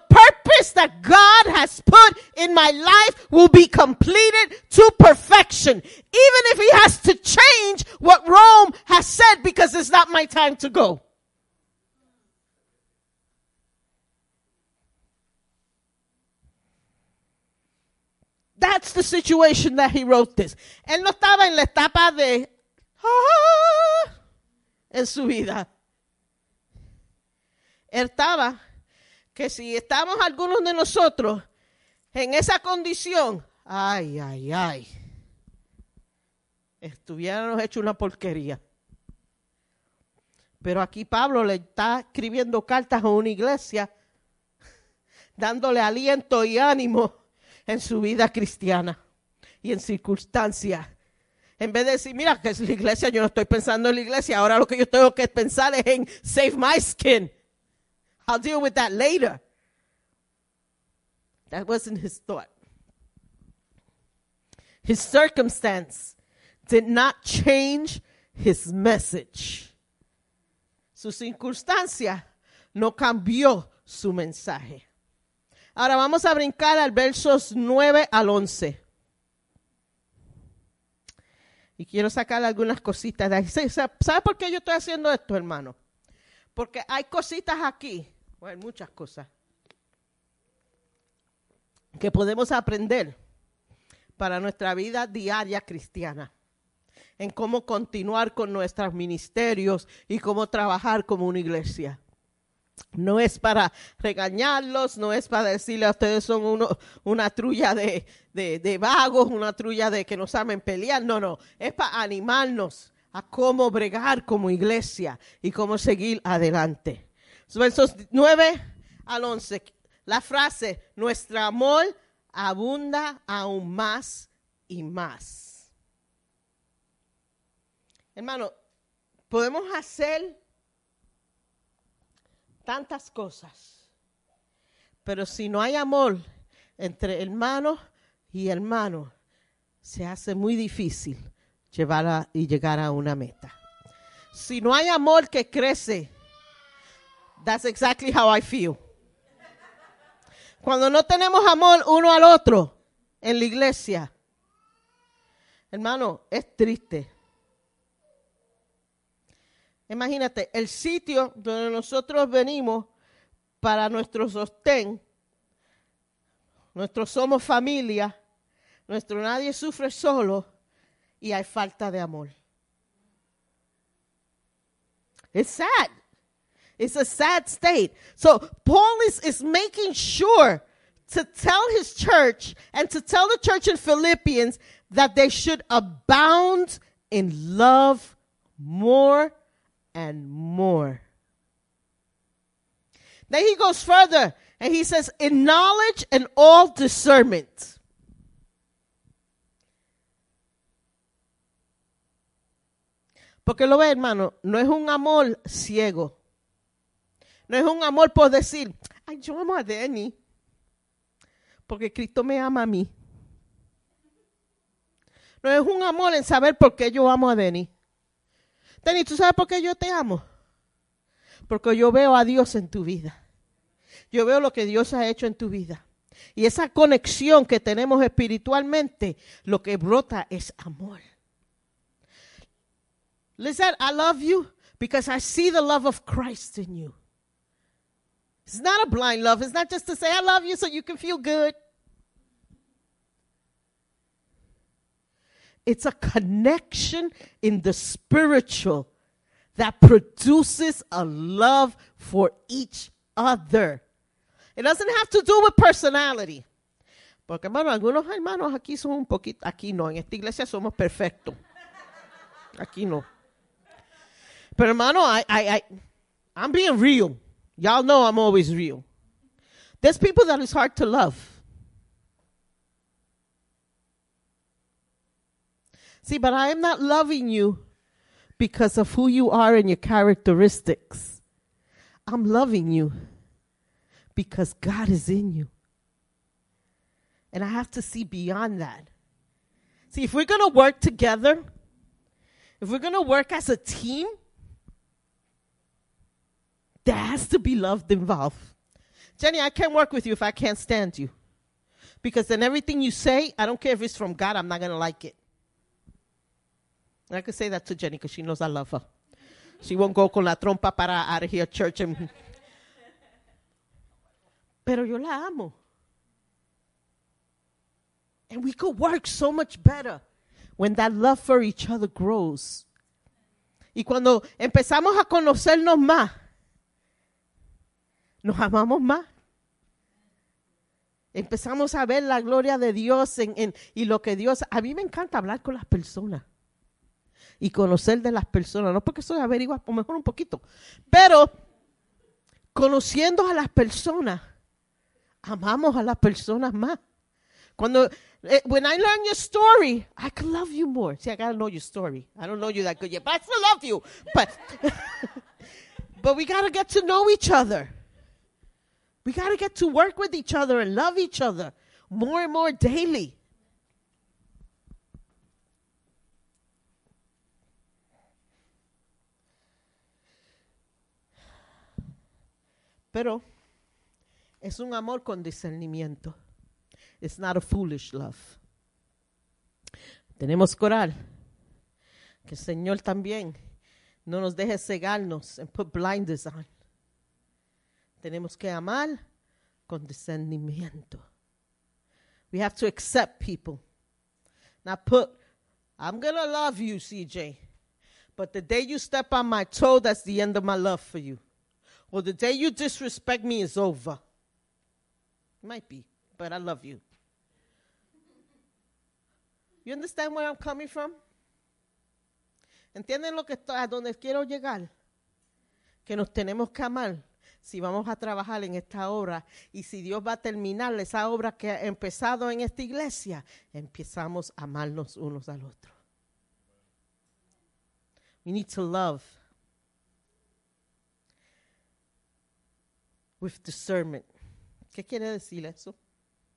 purpose that God has put in my life will be completed to perfection. Even if he has to change what Rome has said because it's not my time to go. That's the situation that he wrote this. Él no estaba en la etapa de ah, en su vida. Él estaba que si estamos algunos de nosotros en esa condición, ay, ay, ay, estuviéramos hecho una porquería. Pero aquí Pablo le está escribiendo cartas a una iglesia, dándole aliento y ánimo en su vida cristiana y en circunstancias. En vez de decir, mira, que es la iglesia, yo no estoy pensando en la iglesia, ahora lo que yo tengo que pensar es en save my skin. I'll deal with that later. That wasn't his thought. His circumstance did not change his message. Su circunstancia no cambió su mensaje. Ahora vamos a brincar al versos 9 al 11. Y quiero sacar algunas cositas de ahí. ¿Sabe por qué yo estoy haciendo esto, hermano? Porque hay cositas aquí, bueno, muchas cosas, que podemos aprender para nuestra vida diaria cristiana, en cómo continuar con nuestros ministerios y cómo trabajar como una iglesia. No es para regañarlos, no es para decirle a ustedes son uno, una trulla de, de, de vagos, una trulla de que no saben pelear. No, no, es para animarnos a cómo bregar como iglesia y cómo seguir adelante. Versos 9 al 11. La frase, nuestro amor abunda aún más y más. Hermano, podemos hacer tantas cosas, pero si no hay amor entre hermano y hermano, se hace muy difícil llevar y llegar a una meta. Si no hay amor que crece, that's exactly how I feel. Cuando no tenemos amor uno al otro en la iglesia, hermano, es triste. Imagínate, el sitio donde nosotros venimos para nuestro sostén, nuestro somos familia, nuestro nadie sufre solo y hay falta de amor. It's sad. It's a sad state. So Paul is, is making sure to tell his church and to tell the church in Philippians that they should abound in love more and more. Then he goes further and he says, in knowledge and all discernment. Porque lo ve, hermano, no es un amor ciego. No es un amor por decir, ay, yo amo a Denny. Porque Cristo me ama a mí. No es un amor en saber por qué yo amo a Denny. Denny, ¿tú sabes por qué yo te amo? Porque yo veo a Dios en tu vida. Yo veo lo que Dios ha hecho en tu vida. Y esa conexión que tenemos espiritualmente, lo que brota es amor. Listen, I love you because I see the love of Christ in you. It's not a blind love. It's not just to say, I love you so you can feel good. It's a connection in the spiritual that produces a love for each other. It doesn't have to do with personality. Porque, hermano, algunos hermanos aquí son un poquito, aquí no, en esta iglesia somos perfectos. Aquí no. Pero, hermano, I, I, I, I'm being real. Y'all know I'm always real. There's people that it's hard to love. See, but I am not loving you because of who you are and your characteristics. I'm loving you because God is in you. And I have to see beyond that. See, if we're going to work together, if we're going to work as a team, there has to be love involved. Jenny, I can't work with you if I can't stand you. Because then everything you say, I don't care if it's from God, I'm not going to like it. And I could say that to Jenny because she knows I love her. She won't go con la trompa para out of here church. And Pero yo la amo. And we could work so much better when that love for each other grows. Y cuando empezamos a conocernos más, nos amamos más. Empezamos a ver la gloria de Dios en, y lo que Dios... A mí me encanta hablar con las personas y conocer de las personas, no porque soy averigua, por mejor un poquito, pero conociendo a las personas, amamos a las personas más. Cuando, eh, when I learn your story, I can love you more. See, I gotta know your story. I don't know you that good yet, but I still love you. But, but we gotta get to know each other. We gotta get to work with each other and love each other more and more daily. Pero es un amor con discernimiento. It's not a foolish love. Tenemos orar. Que el Señor también no nos deje cegarnos and put blinders on. Tenemos que amar con discernimiento. We have to accept people. Not put, I'm going to love you, CJ. But the day you step on my toe, that's the end of my love for you. Or the day you disrespect me is over. Might be, but I love you. You understand where I'm coming from? ¿Entienden lo que estoy, a donde quiero llegar? Que nos tenemos que amar si vamos a trabajar en esta obra y si Dios va a terminar esa obra que ha empezado en esta iglesia, empezamos a amarnos unos al otro. We need to love with discernment. ¿Qué quiere decir eso?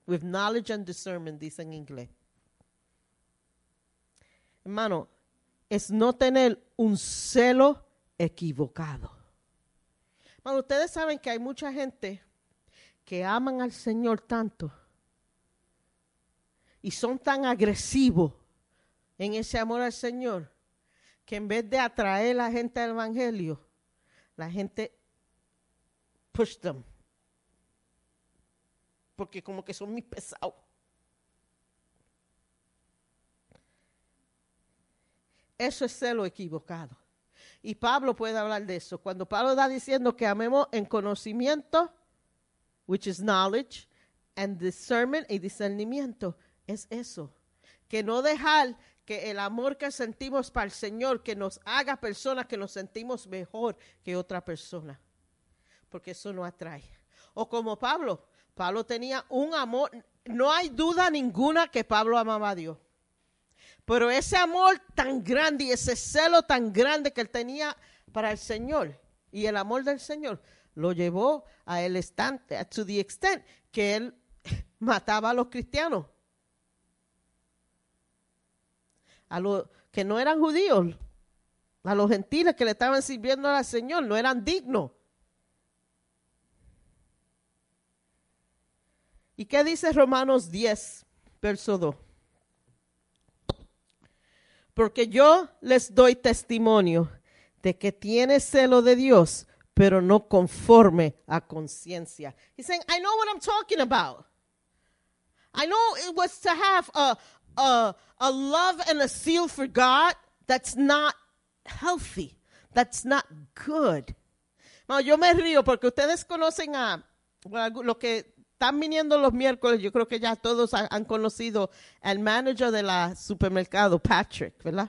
With knowledge and discernment, dice en inglés. Hermano, es no tener un celo equivocado. Hermano, ustedes saben que hay mucha gente que aman al Señor tanto y son tan agresivos en ese amor al Señor que en vez de atraer a la gente al Evangelio, la gente push them. Porque como que son muy pesados. Eso es celo equivocado. Y Pablo puede hablar de eso. Cuando Pablo está diciendo que amemos en conocimiento, which is knowledge, and discernment y discernimiento, es eso. Que no dejar que el amor que sentimos para el Señor, que nos haga personas que nos sentimos mejor que otra persona. Porque eso no atrae. O como Pablo, Pablo tenía un amor, no hay duda ninguna que Pablo amaba a Dios. Pero ese amor tan grande y ese celo tan grande que él tenía para el Señor y el amor del Señor lo llevó a el estante, to the extent que él mataba a los cristianos. A los que no eran judíos, a los gentiles que le estaban sirviendo al Señor, no eran dignos. ¿Y qué dice Romanos 10, verso 2? Porque yo les doy testimonio de que tiene celo de Dios, pero no conforme a conciencia. He's saying, I know what I'm talking about. I know it was to have a, a, a love and a zeal for God that's not healthy, that's not good. Yo me río porque ustedes conocen que están viniendo los miércoles, yo creo que ya todos han, conocido al manager de la supermercado, Patrick, ¿verdad?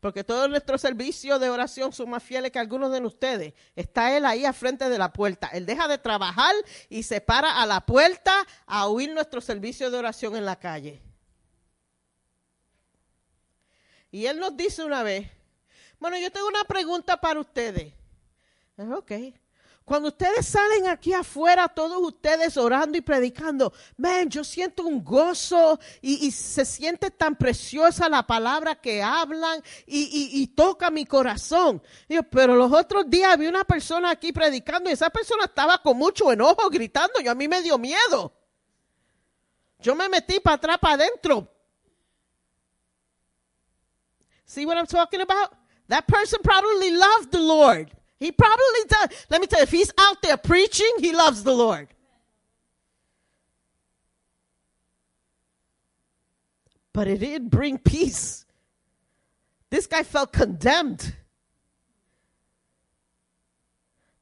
Porque todo nuestro servicio de oración son más fieles que algunos de ustedes. Está él ahí al frente de la puerta. Él deja de trabajar y se para a la puerta a oír nuestro servicio de oración en la calle. Y él nos dice una vez, bueno, yo tengo una pregunta para ustedes. Ok. Cuando ustedes salen aquí afuera, todos ustedes orando y predicando, man, yo siento un gozo y, se siente tan preciosa la palabra que hablan y, toca mi corazón. Pero los otros días vi una persona aquí predicando y esa persona estaba con mucho enojo gritando y a mí me dio miedo. Yo me metí para atrás, para adentro. See what I'm talking about? That person probably loved the Lord. He probably does. Let me tell you, if he's out there preaching, he loves the Lord. But it didn't bring peace. This guy felt condemned.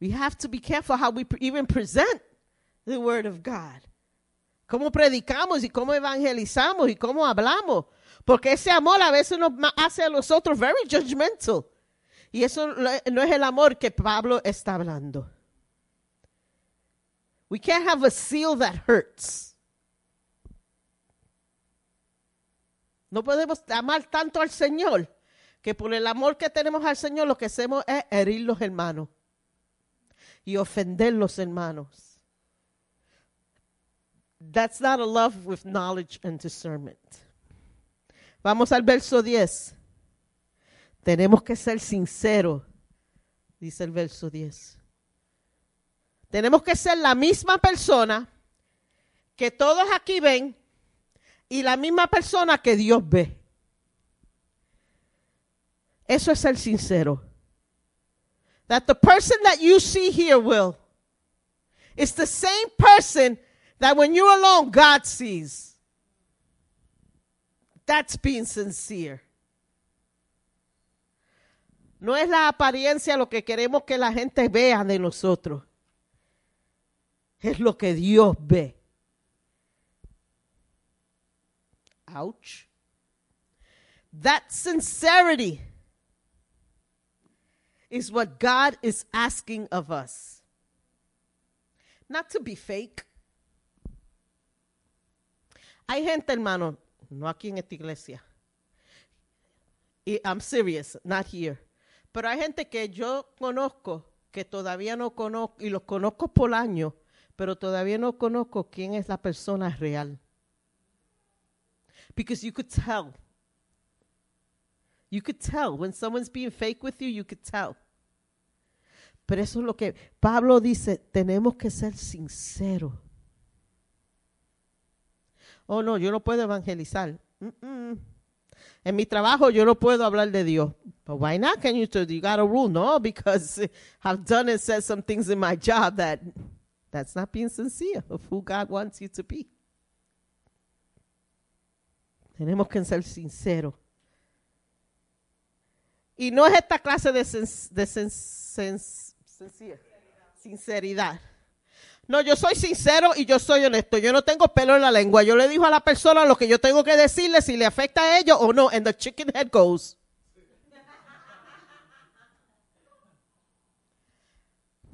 We have to be careful how we pre- even present the word of God. Cómo predicamos y cómo evangelizamos y cómo hablamos. Porque ese amor a veces nos hace a los otros very judgmental. Y eso no es el amor que Pablo está hablando. We can't have a seal that hurts. No podemos amar tanto al Señor que por el amor que tenemos al Señor lo que hacemos es herir los hermanos y ofender los hermanos. That's not a love with knowledge and discernment. Vamos al verso 10. Tenemos que ser sinceros, dice el verso 10. Tenemos que ser la misma persona que todos aquí ven y la misma persona que Dios ve. Eso es ser sincero. That the person that you see here will is the same person that when you're alone, God sees. That's being sincere. No es la apariencia lo que queremos que la gente vea de nosotros. Es lo que Dios ve. Ouch. That sincerity is what God is asking of us. Not to be fake. Hay gente, hermano, no aquí en esta iglesia. I'm serious, not here. Pero hay gente que yo conozco que todavía no conozco, y los conozco por años, pero todavía no conozco quién es la persona real. Because you could tell. You could tell. When someone's being fake with you, you could tell. Pero eso es lo que Pablo dice, tenemos que ser sinceros. Oh, no, yo no puedo evangelizar. En mi trabajo yo no puedo hablar de Dios. But why not? Can you? You got a rule? No, because I've done and said some things in my job that that's not being sincere of who God wants you to be. Tenemos que ser sinceros. Y no es esta clase de, de sincere- sinceridad. No, yo soy sincero y yo soy honesto. Yo no tengo pelo en la lengua. Yo le digo a la persona lo que yo tengo que decirle si le afecta a ellos o no. And the chicken head goes.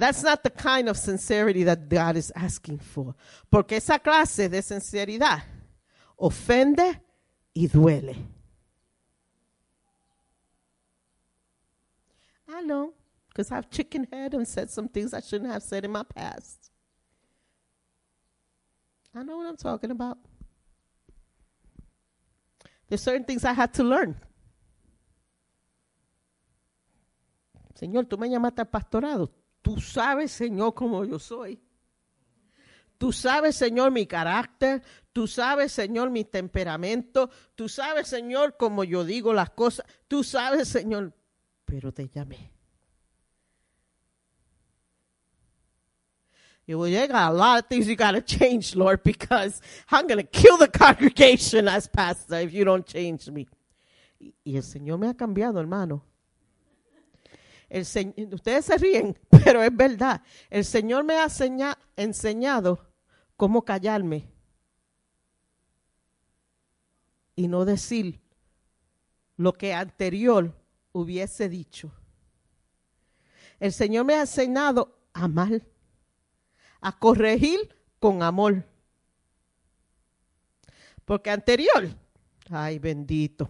That's not the kind of sincerity that God is asking for. Porque esa clase de sinceridad ofende y duele. I know, because I've chicken head and said some things I shouldn't have said in my past. I know what I'm talking about. There's certain things I had to learn. Señor, tú me llamaste al pastorado. Tú sabes, Señor, cómo yo soy. Tú sabes, Señor, mi carácter. Tú sabes, Señor, mi temperamento. Tú sabes, Señor, cómo yo digo las cosas. Tú sabes, Señor, pero te llamé. You will, you got a lot of things you got to change, Lord, because I'm going to kill the congregation as pastor if you don't change me. Y el Señor me ha cambiado, hermano. Ustedes se ríen, pero es verdad. El Señor me ha seña- enseñado cómo callarme y no decir lo que anterior hubiese dicho. El Señor me ha enseñado a amar, a corregir con amor. Porque anterior, ay bendito,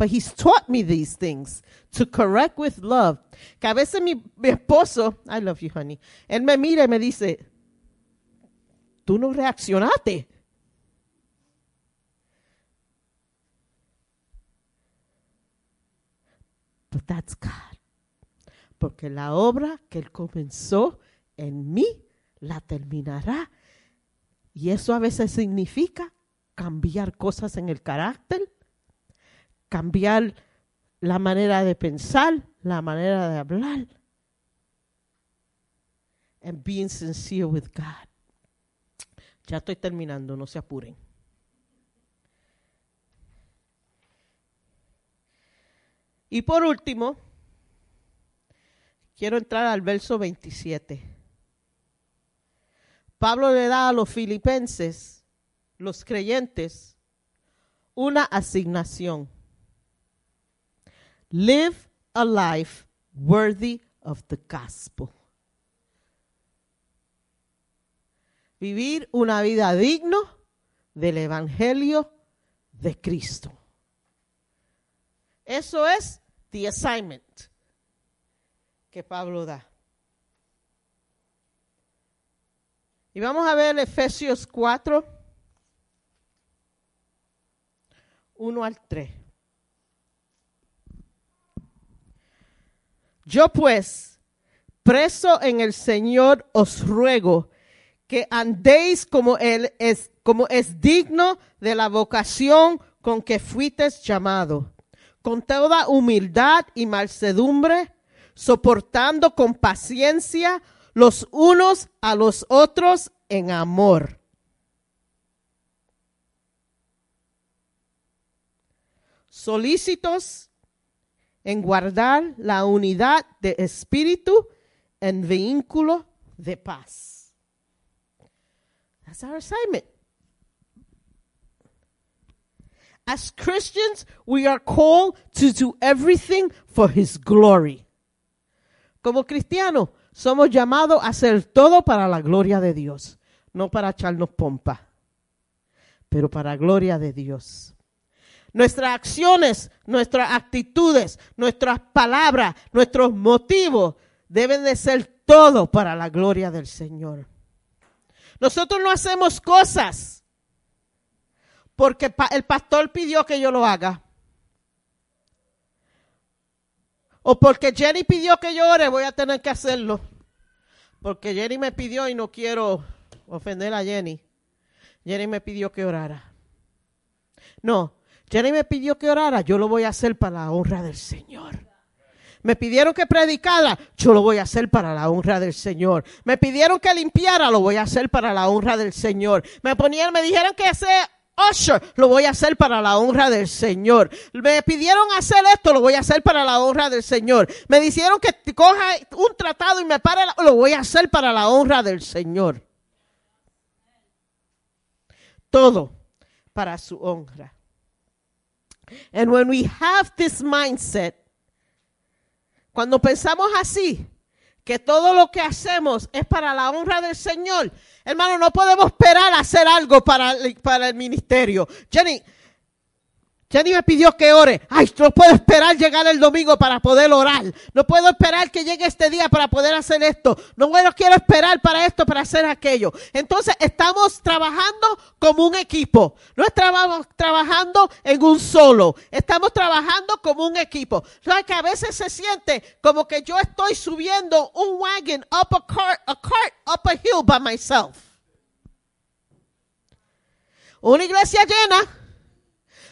But he's taught me these things to correct with love. Que a veces mi, esposo, I love you, honey, él me mira y me dice, tú no reaccionaste. But that's God. Porque la obra que Él comenzó en mí, la terminará. Y eso a veces significa cambiar cosas en el carácter, cambiar la manera de pensar, la manera de hablar. And being sincere with God. Ya estoy terminando, no se apuren. Y por último, quiero entrar al verso 27. Pablo le da a los filipenses, los creyentes, una asignación. Live a life worthy of the gospel. Vivir una vida digno del evangelio de Cristo. Eso es the assignment que Pablo da. Y vamos a ver Efesios 4, 1 al 3. Yo pues, preso en el Señor, os ruego que andéis como él es, como es digno de la vocación con que fuisteis llamado, con toda humildad y mansedumbre, soportando con paciencia los unos a los otros en amor. Solícitos en guardar la unidad de espíritu en vínculo de paz. That's our assignment. As Christians, we are called to do everything for His glory. Como cristianos, somos llamados a hacer todo para la gloria de Dios, no para echarnos pompa, pero para gloria de Dios. Nuestras acciones, nuestras actitudes, nuestras palabras, nuestros motivos deben de ser todo para la gloria del Señor. Nosotros no hacemos cosas porque el pastor pidió que yo lo haga. O porque Jenny pidió que yo ore, voy a tener que hacerlo. Porque Jenny me pidió y no quiero ofender a Jenny. Jenny me pidió que orara. No, Jenny me pidió que orara, yo lo voy a hacer para la honra del Señor. Me pidieron que predicara, yo lo voy a hacer para la honra del Señor. Me pidieron que limpiara, lo voy a hacer para la honra del Señor. Me ponían, me dijeron que sea usher, lo voy a hacer para la honra del Señor. Me pidieron hacer esto, lo voy a hacer para la honra del Señor. Me dijeron que coja un tratado y me pare, lo voy a hacer para la honra del Señor. Todo para su honra. And when we have this mindset, cuando pensamos así, que todo lo que hacemos es para la honra del Señor, hermano, no podemos esperar a hacer algo para, para el ministerio. Jenny, Jenny me pidió que ore. Ay, no puedo esperar llegar el domingo para poder orar. No puedo esperar que llegue este día para poder hacer esto. No quiero esperar para esto, para hacer aquello. Entonces estamos trabajando como un equipo. No estamos trabajando en un solo. Estamos trabajando como un equipo. ¿Sabes que a veces se siente como que yo estoy subiendo un wagon up a cart, a cart up a hill by myself? Una iglesia llena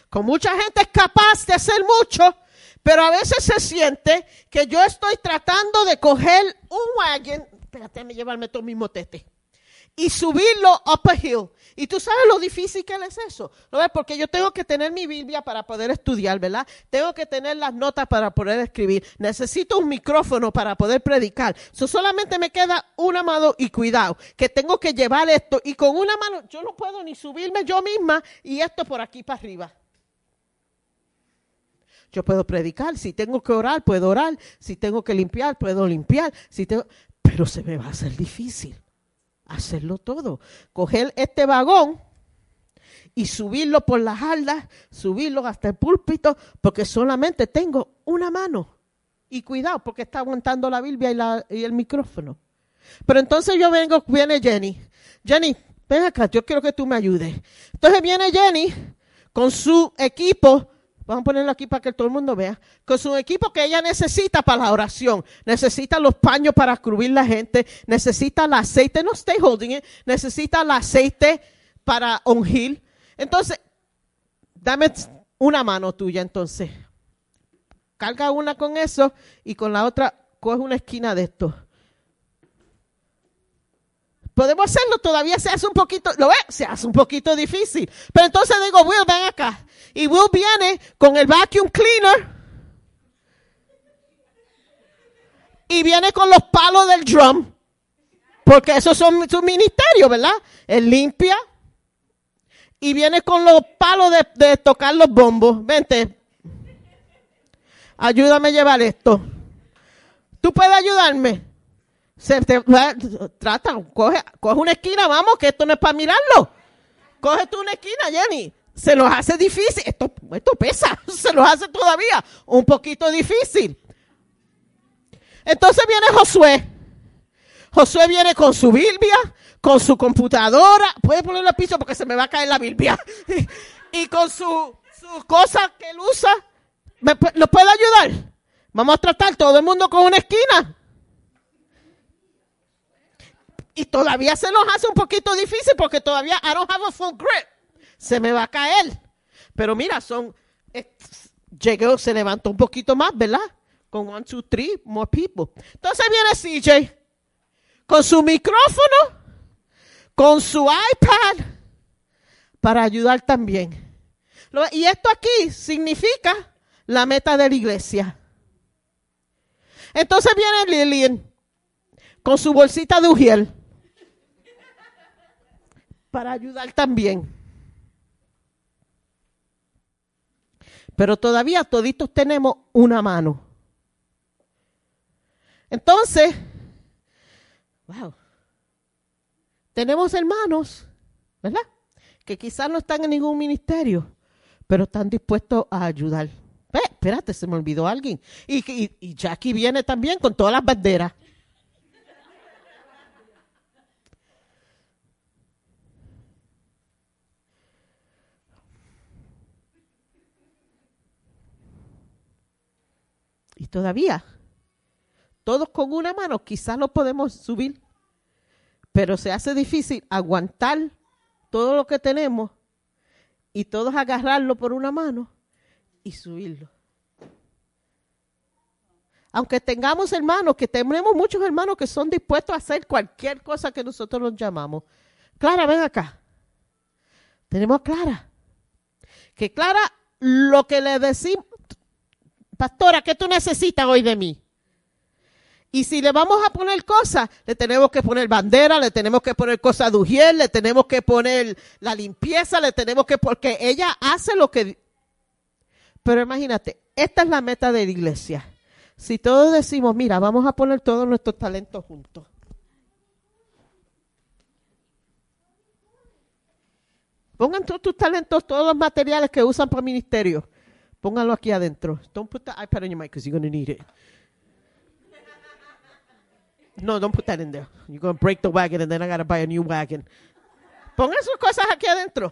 con mucha gente es capaz de hacer mucho, pero a veces se siente que yo estoy tratando de coger un wagon, espérate, me llevarme todo mi motete, y subirlo up a hill. Y tú sabes lo difícil que es eso. ¿No ves? Porque yo tengo que tener mi Biblia para poder estudiar, ¿verdad? Tengo que tener las notas para poder escribir. Necesito un micrófono para poder predicar. So, solamente me queda una mano y cuidado, que tengo que llevar esto. Y con una mano yo no puedo ni subirme yo misma y esto por aquí para arriba. Yo puedo predicar, si tengo que orar, puedo orar, si tengo que limpiar, puedo limpiar, si tengo... pero se me va a hacer difícil hacerlo todo. Coger este vagón y subirlo por las aldas, subirlo hasta el púlpito, porque solamente tengo una mano. Y cuidado, porque está aguantando la Biblia y, y el micrófono. Pero entonces yo vengo, viene Jenny. Jenny, ven acá, yo quiero que tú me ayudes. Entonces viene Jenny con su equipo, vamos a ponerlo aquí para que todo el mundo vea, con su equipo que ella necesita para la oración. Necesita los paños para cubrir la gente, necesita el aceite, no stay holding it, necesita el aceite para ungir. Entonces, dame una mano tuya entonces. Carga una con eso y con la otra coge una esquina de esto. Podemos hacerlo, todavía se hace un poquito, ¿lo ves? Se hace un poquito difícil. Pero entonces digo, Will, ven acá. Y Will viene con el vacuum cleaner. Y viene con los palos del drum. Porque esos son sus ministerios, ¿verdad? Él limpia. Y viene con los palos de, tocar los bombos. Vente. Ayúdame a llevar esto. ¿Tú puedes ayudarme? Trata, coge, coge una esquina, vamos, que esto no es para mirarlo. Coge tú una esquina, Jenny. Se los hace difícil. Esto, esto pesa. Se los hace todavía un poquito difícil. Entonces viene Josué. Josué viene con su Biblia, con su computadora. Puede ponerlo al piso porque se me va a caer la Biblia. y con su, su cosa que él usa. ¿Me ¿Nos puede ayudar? Vamos a tratar todo el mundo con una esquina. Y todavía se nos hace un poquito difícil porque todavía I don't have a full grip. Se me va a caer. Pero mira, son. eh, llegó, se levantó un poquito más, ¿verdad? Con one, two, three, more people. Entonces viene CJ con su micrófono, con su iPad, para ayudar también. Y esto aquí significa la meta de la iglesia. Entonces viene Lilian con su bolsita de ujiel para ayudar también. Pero todavía toditos tenemos una mano. Entonces, wow, tenemos hermanos, ¿verdad? Que quizás no están en ningún ministerio, pero están dispuestos a ayudar. Ve, espérate, se me olvidó alguien. Y, y, y Jackie viene también con todas las banderas. Y todavía, todos con una mano, quizás lo podemos subir, pero se hace difícil aguantar todo lo que tenemos y todos agarrarlo por una mano y subirlo. Aunque tengamos hermanos, que tenemos muchos hermanos que son dispuestos a hacer cualquier cosa que nosotros los llamamos. Clara, ven acá. Tenemos a Clara. Que Clara, lo que le decimos, pastora, ¿qué tú necesitas hoy de mí? Y si le vamos a poner cosas, le tenemos que poner bandera, le tenemos que poner cosas de ujiel, le tenemos que poner la limpieza, le tenemos que, porque ella hace lo que... Pero imagínate, esta es la meta de la iglesia. Si todos decimos, mira, vamos a poner todos nuestros talentos juntos. Pongan todos tus talentos, todos los materiales que usan para ministerio. Pónganlo aquí adentro. Don't put the iPad on your mic because you're going to need it. No, don't put that in there. You're going to break the wagon and then I got to buy a new wagon. Pongan sus cosas aquí adentro.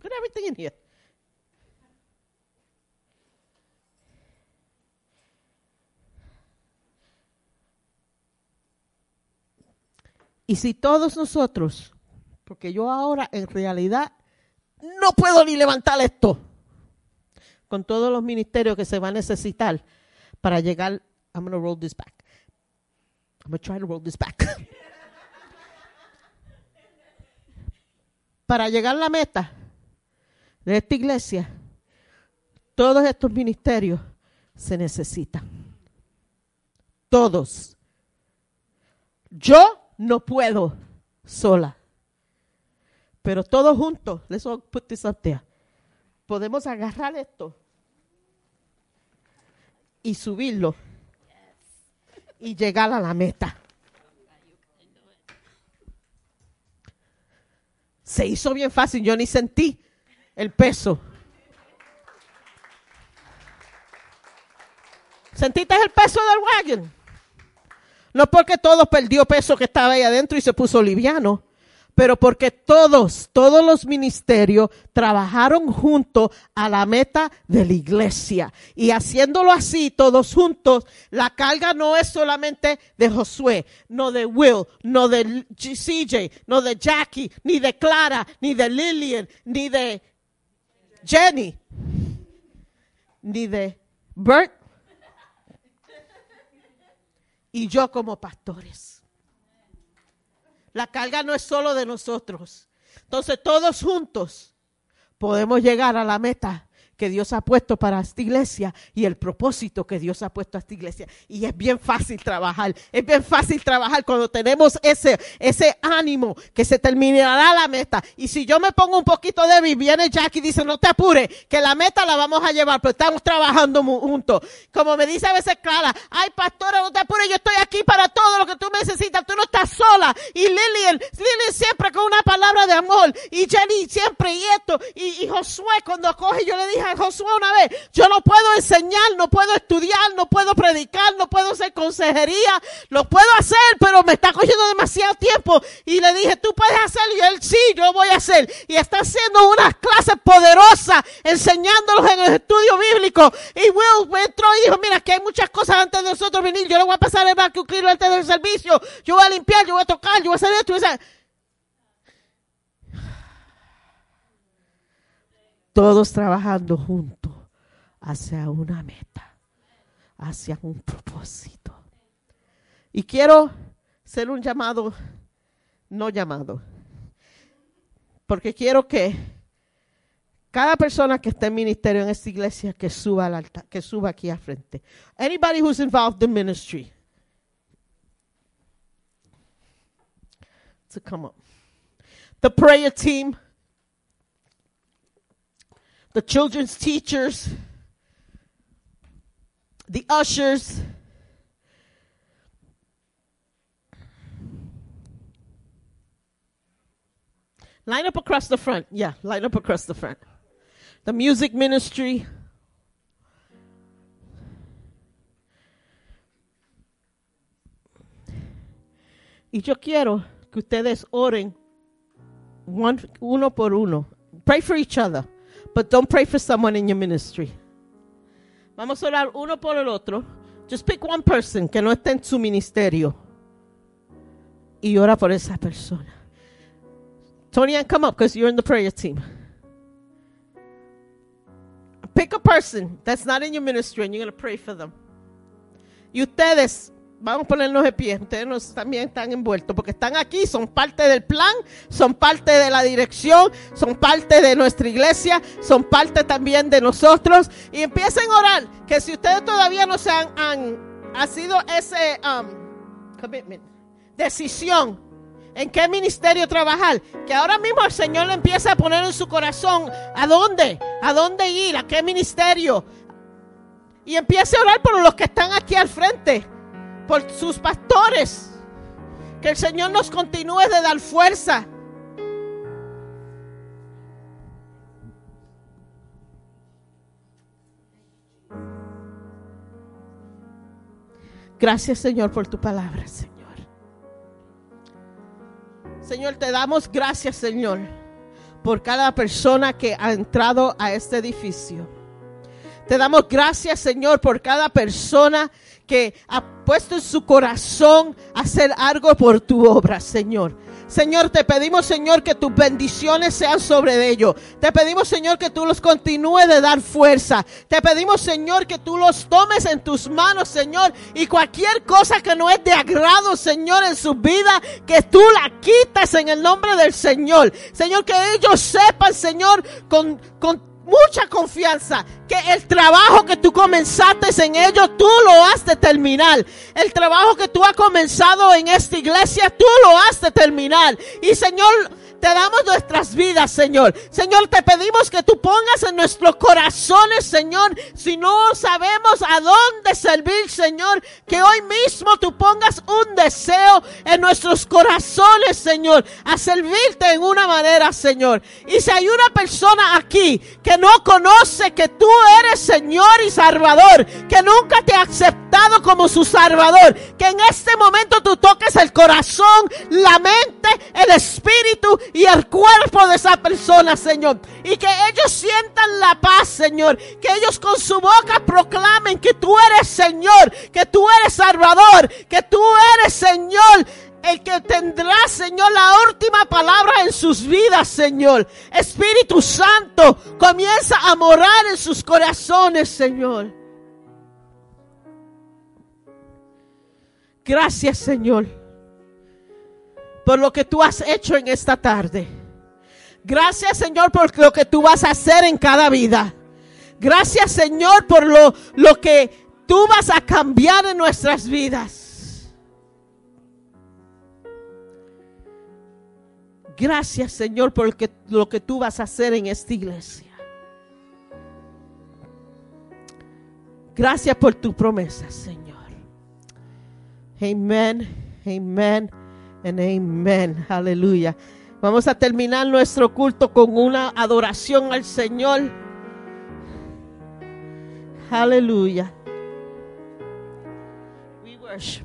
Put everything in here. Y si todos nosotros, porque yo ahora en realidad no puedo ni levantar esto, con todos los ministerios que se va a necesitar para llegar, I'm going to roll this back. I'm going to try to roll this back. para llegar a la meta de esta iglesia, todos estos ministerios se necesitan. Todos. Yo no puedo sola. Pero todos juntos, let's all put this up there. Podemos agarrar esto y subirlo y llegar a la meta. Se hizo bien fácil, yo ni sentí el peso. ¿Sentiste el peso del wagon? No porque todo perdió peso que estaba ahí adentro y se puso liviano, pero porque todos, todos los ministerios trabajaron juntos a la meta de la iglesia. Y haciéndolo así, todos juntos, la carga no es solamente de Josué, no de Will, no de CJ, no de Jackie, ni de Clara, ni de Lillian, ni de Jenny, ni de Bert, y yo como pastores. La carga no es solo de nosotros. Entonces todos juntos podemos llegar a la meta que Dios ha puesto para esta iglesia y el propósito que Dios ha puesto a esta iglesia. Y es bien fácil trabajar, es bien fácil trabajar cuando tenemos ese, ese ánimo que se terminará la meta. Y si yo me pongo un poquito débil, viene Jackie y dice, no te apures, que la meta la vamos a llevar, pero estamos trabajando juntos. Como me dice a veces Clara, ay pastora, no te apures, yo estoy aquí para todo lo que tú necesitas, tú no estás sola. Y Lilian, Lilian siempre con una palabra de amor. Y Jenny siempre y esto. Y, y Josué cuando coge, yo le dije, Josué una vez, yo no puedo enseñar, no puedo estudiar, no puedo predicar, no puedo hacer consejería, lo puedo hacer, pero me está cogiendo demasiado tiempo. Y le dije, tú puedes hacerlo, y él, sí, yo voy a hacer. Y está haciendo unas clases poderosas, enseñándolos en el estudio bíblico. Y Will entró y dijo, mira, que hay muchas cosas antes de nosotros venir, yo le voy a pasar el vacuum antes del servicio, yo voy a limpiar, yo voy a tocar, yo voy a hacer esto, y todos trabajando juntos hacia una meta, hacia un propósito. Y quiero ser un llamado, no llamado, porque quiero que cada persona que esté en ministerio en esta iglesia que suba al altar, que suba aquí al frente. Anybody who's involved in ministry. To come up. The prayer team the children's teachers, the ushers, Line up across the front. Yeah, line up across the front. The music ministry. Y yo quiero que ustedes oren one, uno por uno. Pray for each other. But don't pray for someone in your ministry. Vamos a orar uno por el otro. Just pick one person que no esté en su ministerio. Y ora por esa persona. Tony, come up because you're in the prayer team. Pick a person that's not in your ministry and you're going to pray for them. Y ustedes vamos a ponernos de pie. Ustedes también están envueltos porque están aquí, son parte del plan, son parte de la dirección, son parte de nuestra iglesia, son parte también de nosotros. Y empiecen a orar que si ustedes todavía no se han, han ha sido ese um, commitment, decisión en qué ministerio trabajar, que ahora mismo el Señor le empieza a poner en su corazón a dónde, a dónde ir, a qué ministerio. Y empiece a orar por los que están aquí al frente por sus pastores. Que el Señor nos continúe de dar fuerza. Gracias Señor por tu palabra, Señor. Señor, te damos gracias, Señor, por cada persona que ha entrado a este edificio. Te damos gracias, Señor, por cada persona que ha puesto en su corazón hacer algo por tu obra, Señor. Señor, te pedimos, Señor, que tus bendiciones sean sobre ellos. Te pedimos, Señor, que tú los continúes de dar fuerza. Te pedimos, Señor, que tú los tomes en tus manos, Señor. Y cualquier cosa que no es de agrado, Señor, en su vida, que tú la quites en el nombre del Señor. Señor, que ellos sepan, Señor, con, con mucha confianza que el trabajo que tú comenzaste en ellos, tú lo has de terminar. El trabajo que tú has comenzado en esta iglesia, tú lo has de terminar. Y Señor, te damos nuestras vidas, Señor. Señor, te pedimos que tú pongas en nuestros corazones, Señor, si no sabemos a dónde servir, Señor, que hoy mismo tú pongas un deseo en nuestros corazones, Señor, a servirte en una manera, Señor. Y si hay una persona aquí que no conoce que tú eres Señor y Salvador, que nunca te ha aceptado como su Salvador, que en este momento tú toques el corazón, la mente, el espíritu y el cuerpo de esa persona, Señor. Y que ellos sientan la paz, Señor. Que ellos con su boca proclamen que tú eres Señor, que tú eres Salvador, que tú eres Señor el que tendrá, Señor, la última palabra en sus vidas, Señor. Espíritu Santo, comienza a morar en sus corazones, Señor. Gracias, Señor, por lo que tú has hecho en esta tarde. Gracias, Señor, por lo que tú vas a hacer en cada vida. Gracias, Señor, por lo, lo que tú vas a cambiar en nuestras vidas. Gracias, Señor, por lo que, lo que tú vas a hacer en esta iglesia. Gracias por tu promesa, Señor. Amén, amén, and amén. Aleluya. Vamos a terminar nuestro culto con una adoración al Señor. Aleluya. We worship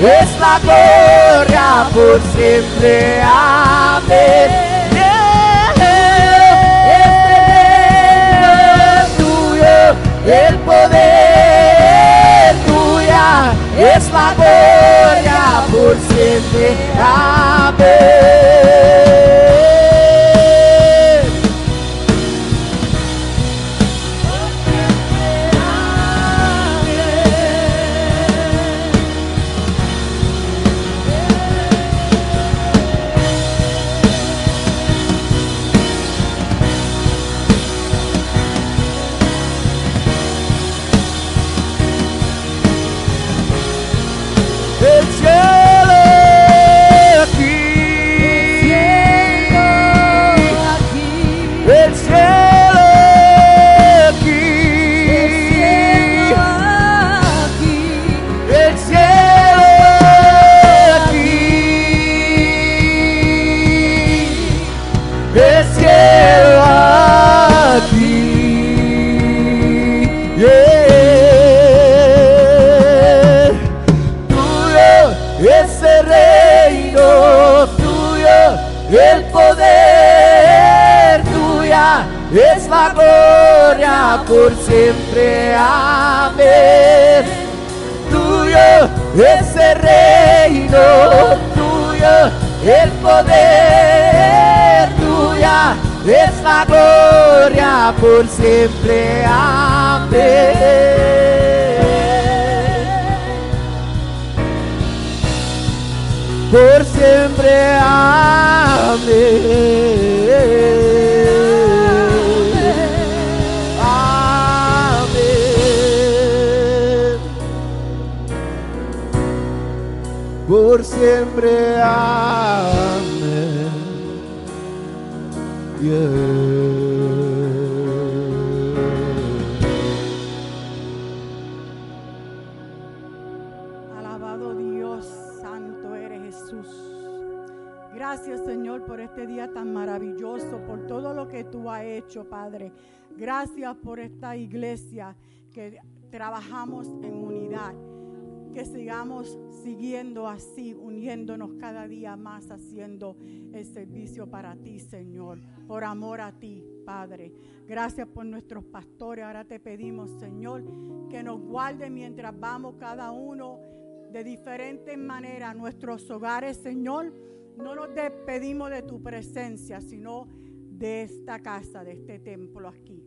es la gloria por siempre. Amén. Este tuyo el poder, tuya es la gloria por siempre. Amén. Amén. Tuyo es el reino, tuyo el poder, tuya es la gloria por siempre. Amén. por siempre. Amén. Siempre. Amén. Yeah. Alabado Dios, santo eres Jesús. Gracias Señor por este día tan maravilloso, por todo lo que tú has hecho, Padre. Gracias por esta iglesia que trabajamos en unidad. Que sigamos siguiendo así, uniéndonos cada día más, haciendo el servicio para ti, Señor, por amor a ti, Padre. Gracias por nuestros pastores. Ahora te pedimos, Señor, que nos guarde mientras vamos cada uno de diferentes maneras a nuestros hogares, Señor. No nos despedimos de tu presencia, sino de esta casa, de este templo aquí.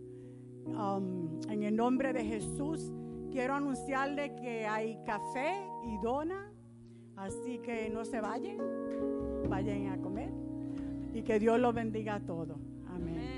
Um, en el nombre de Jesús, quiero anunciarle que hay café y dona, Así que no se vayan, vayan a comer y que Dios los bendiga a todos. Amén. Amén.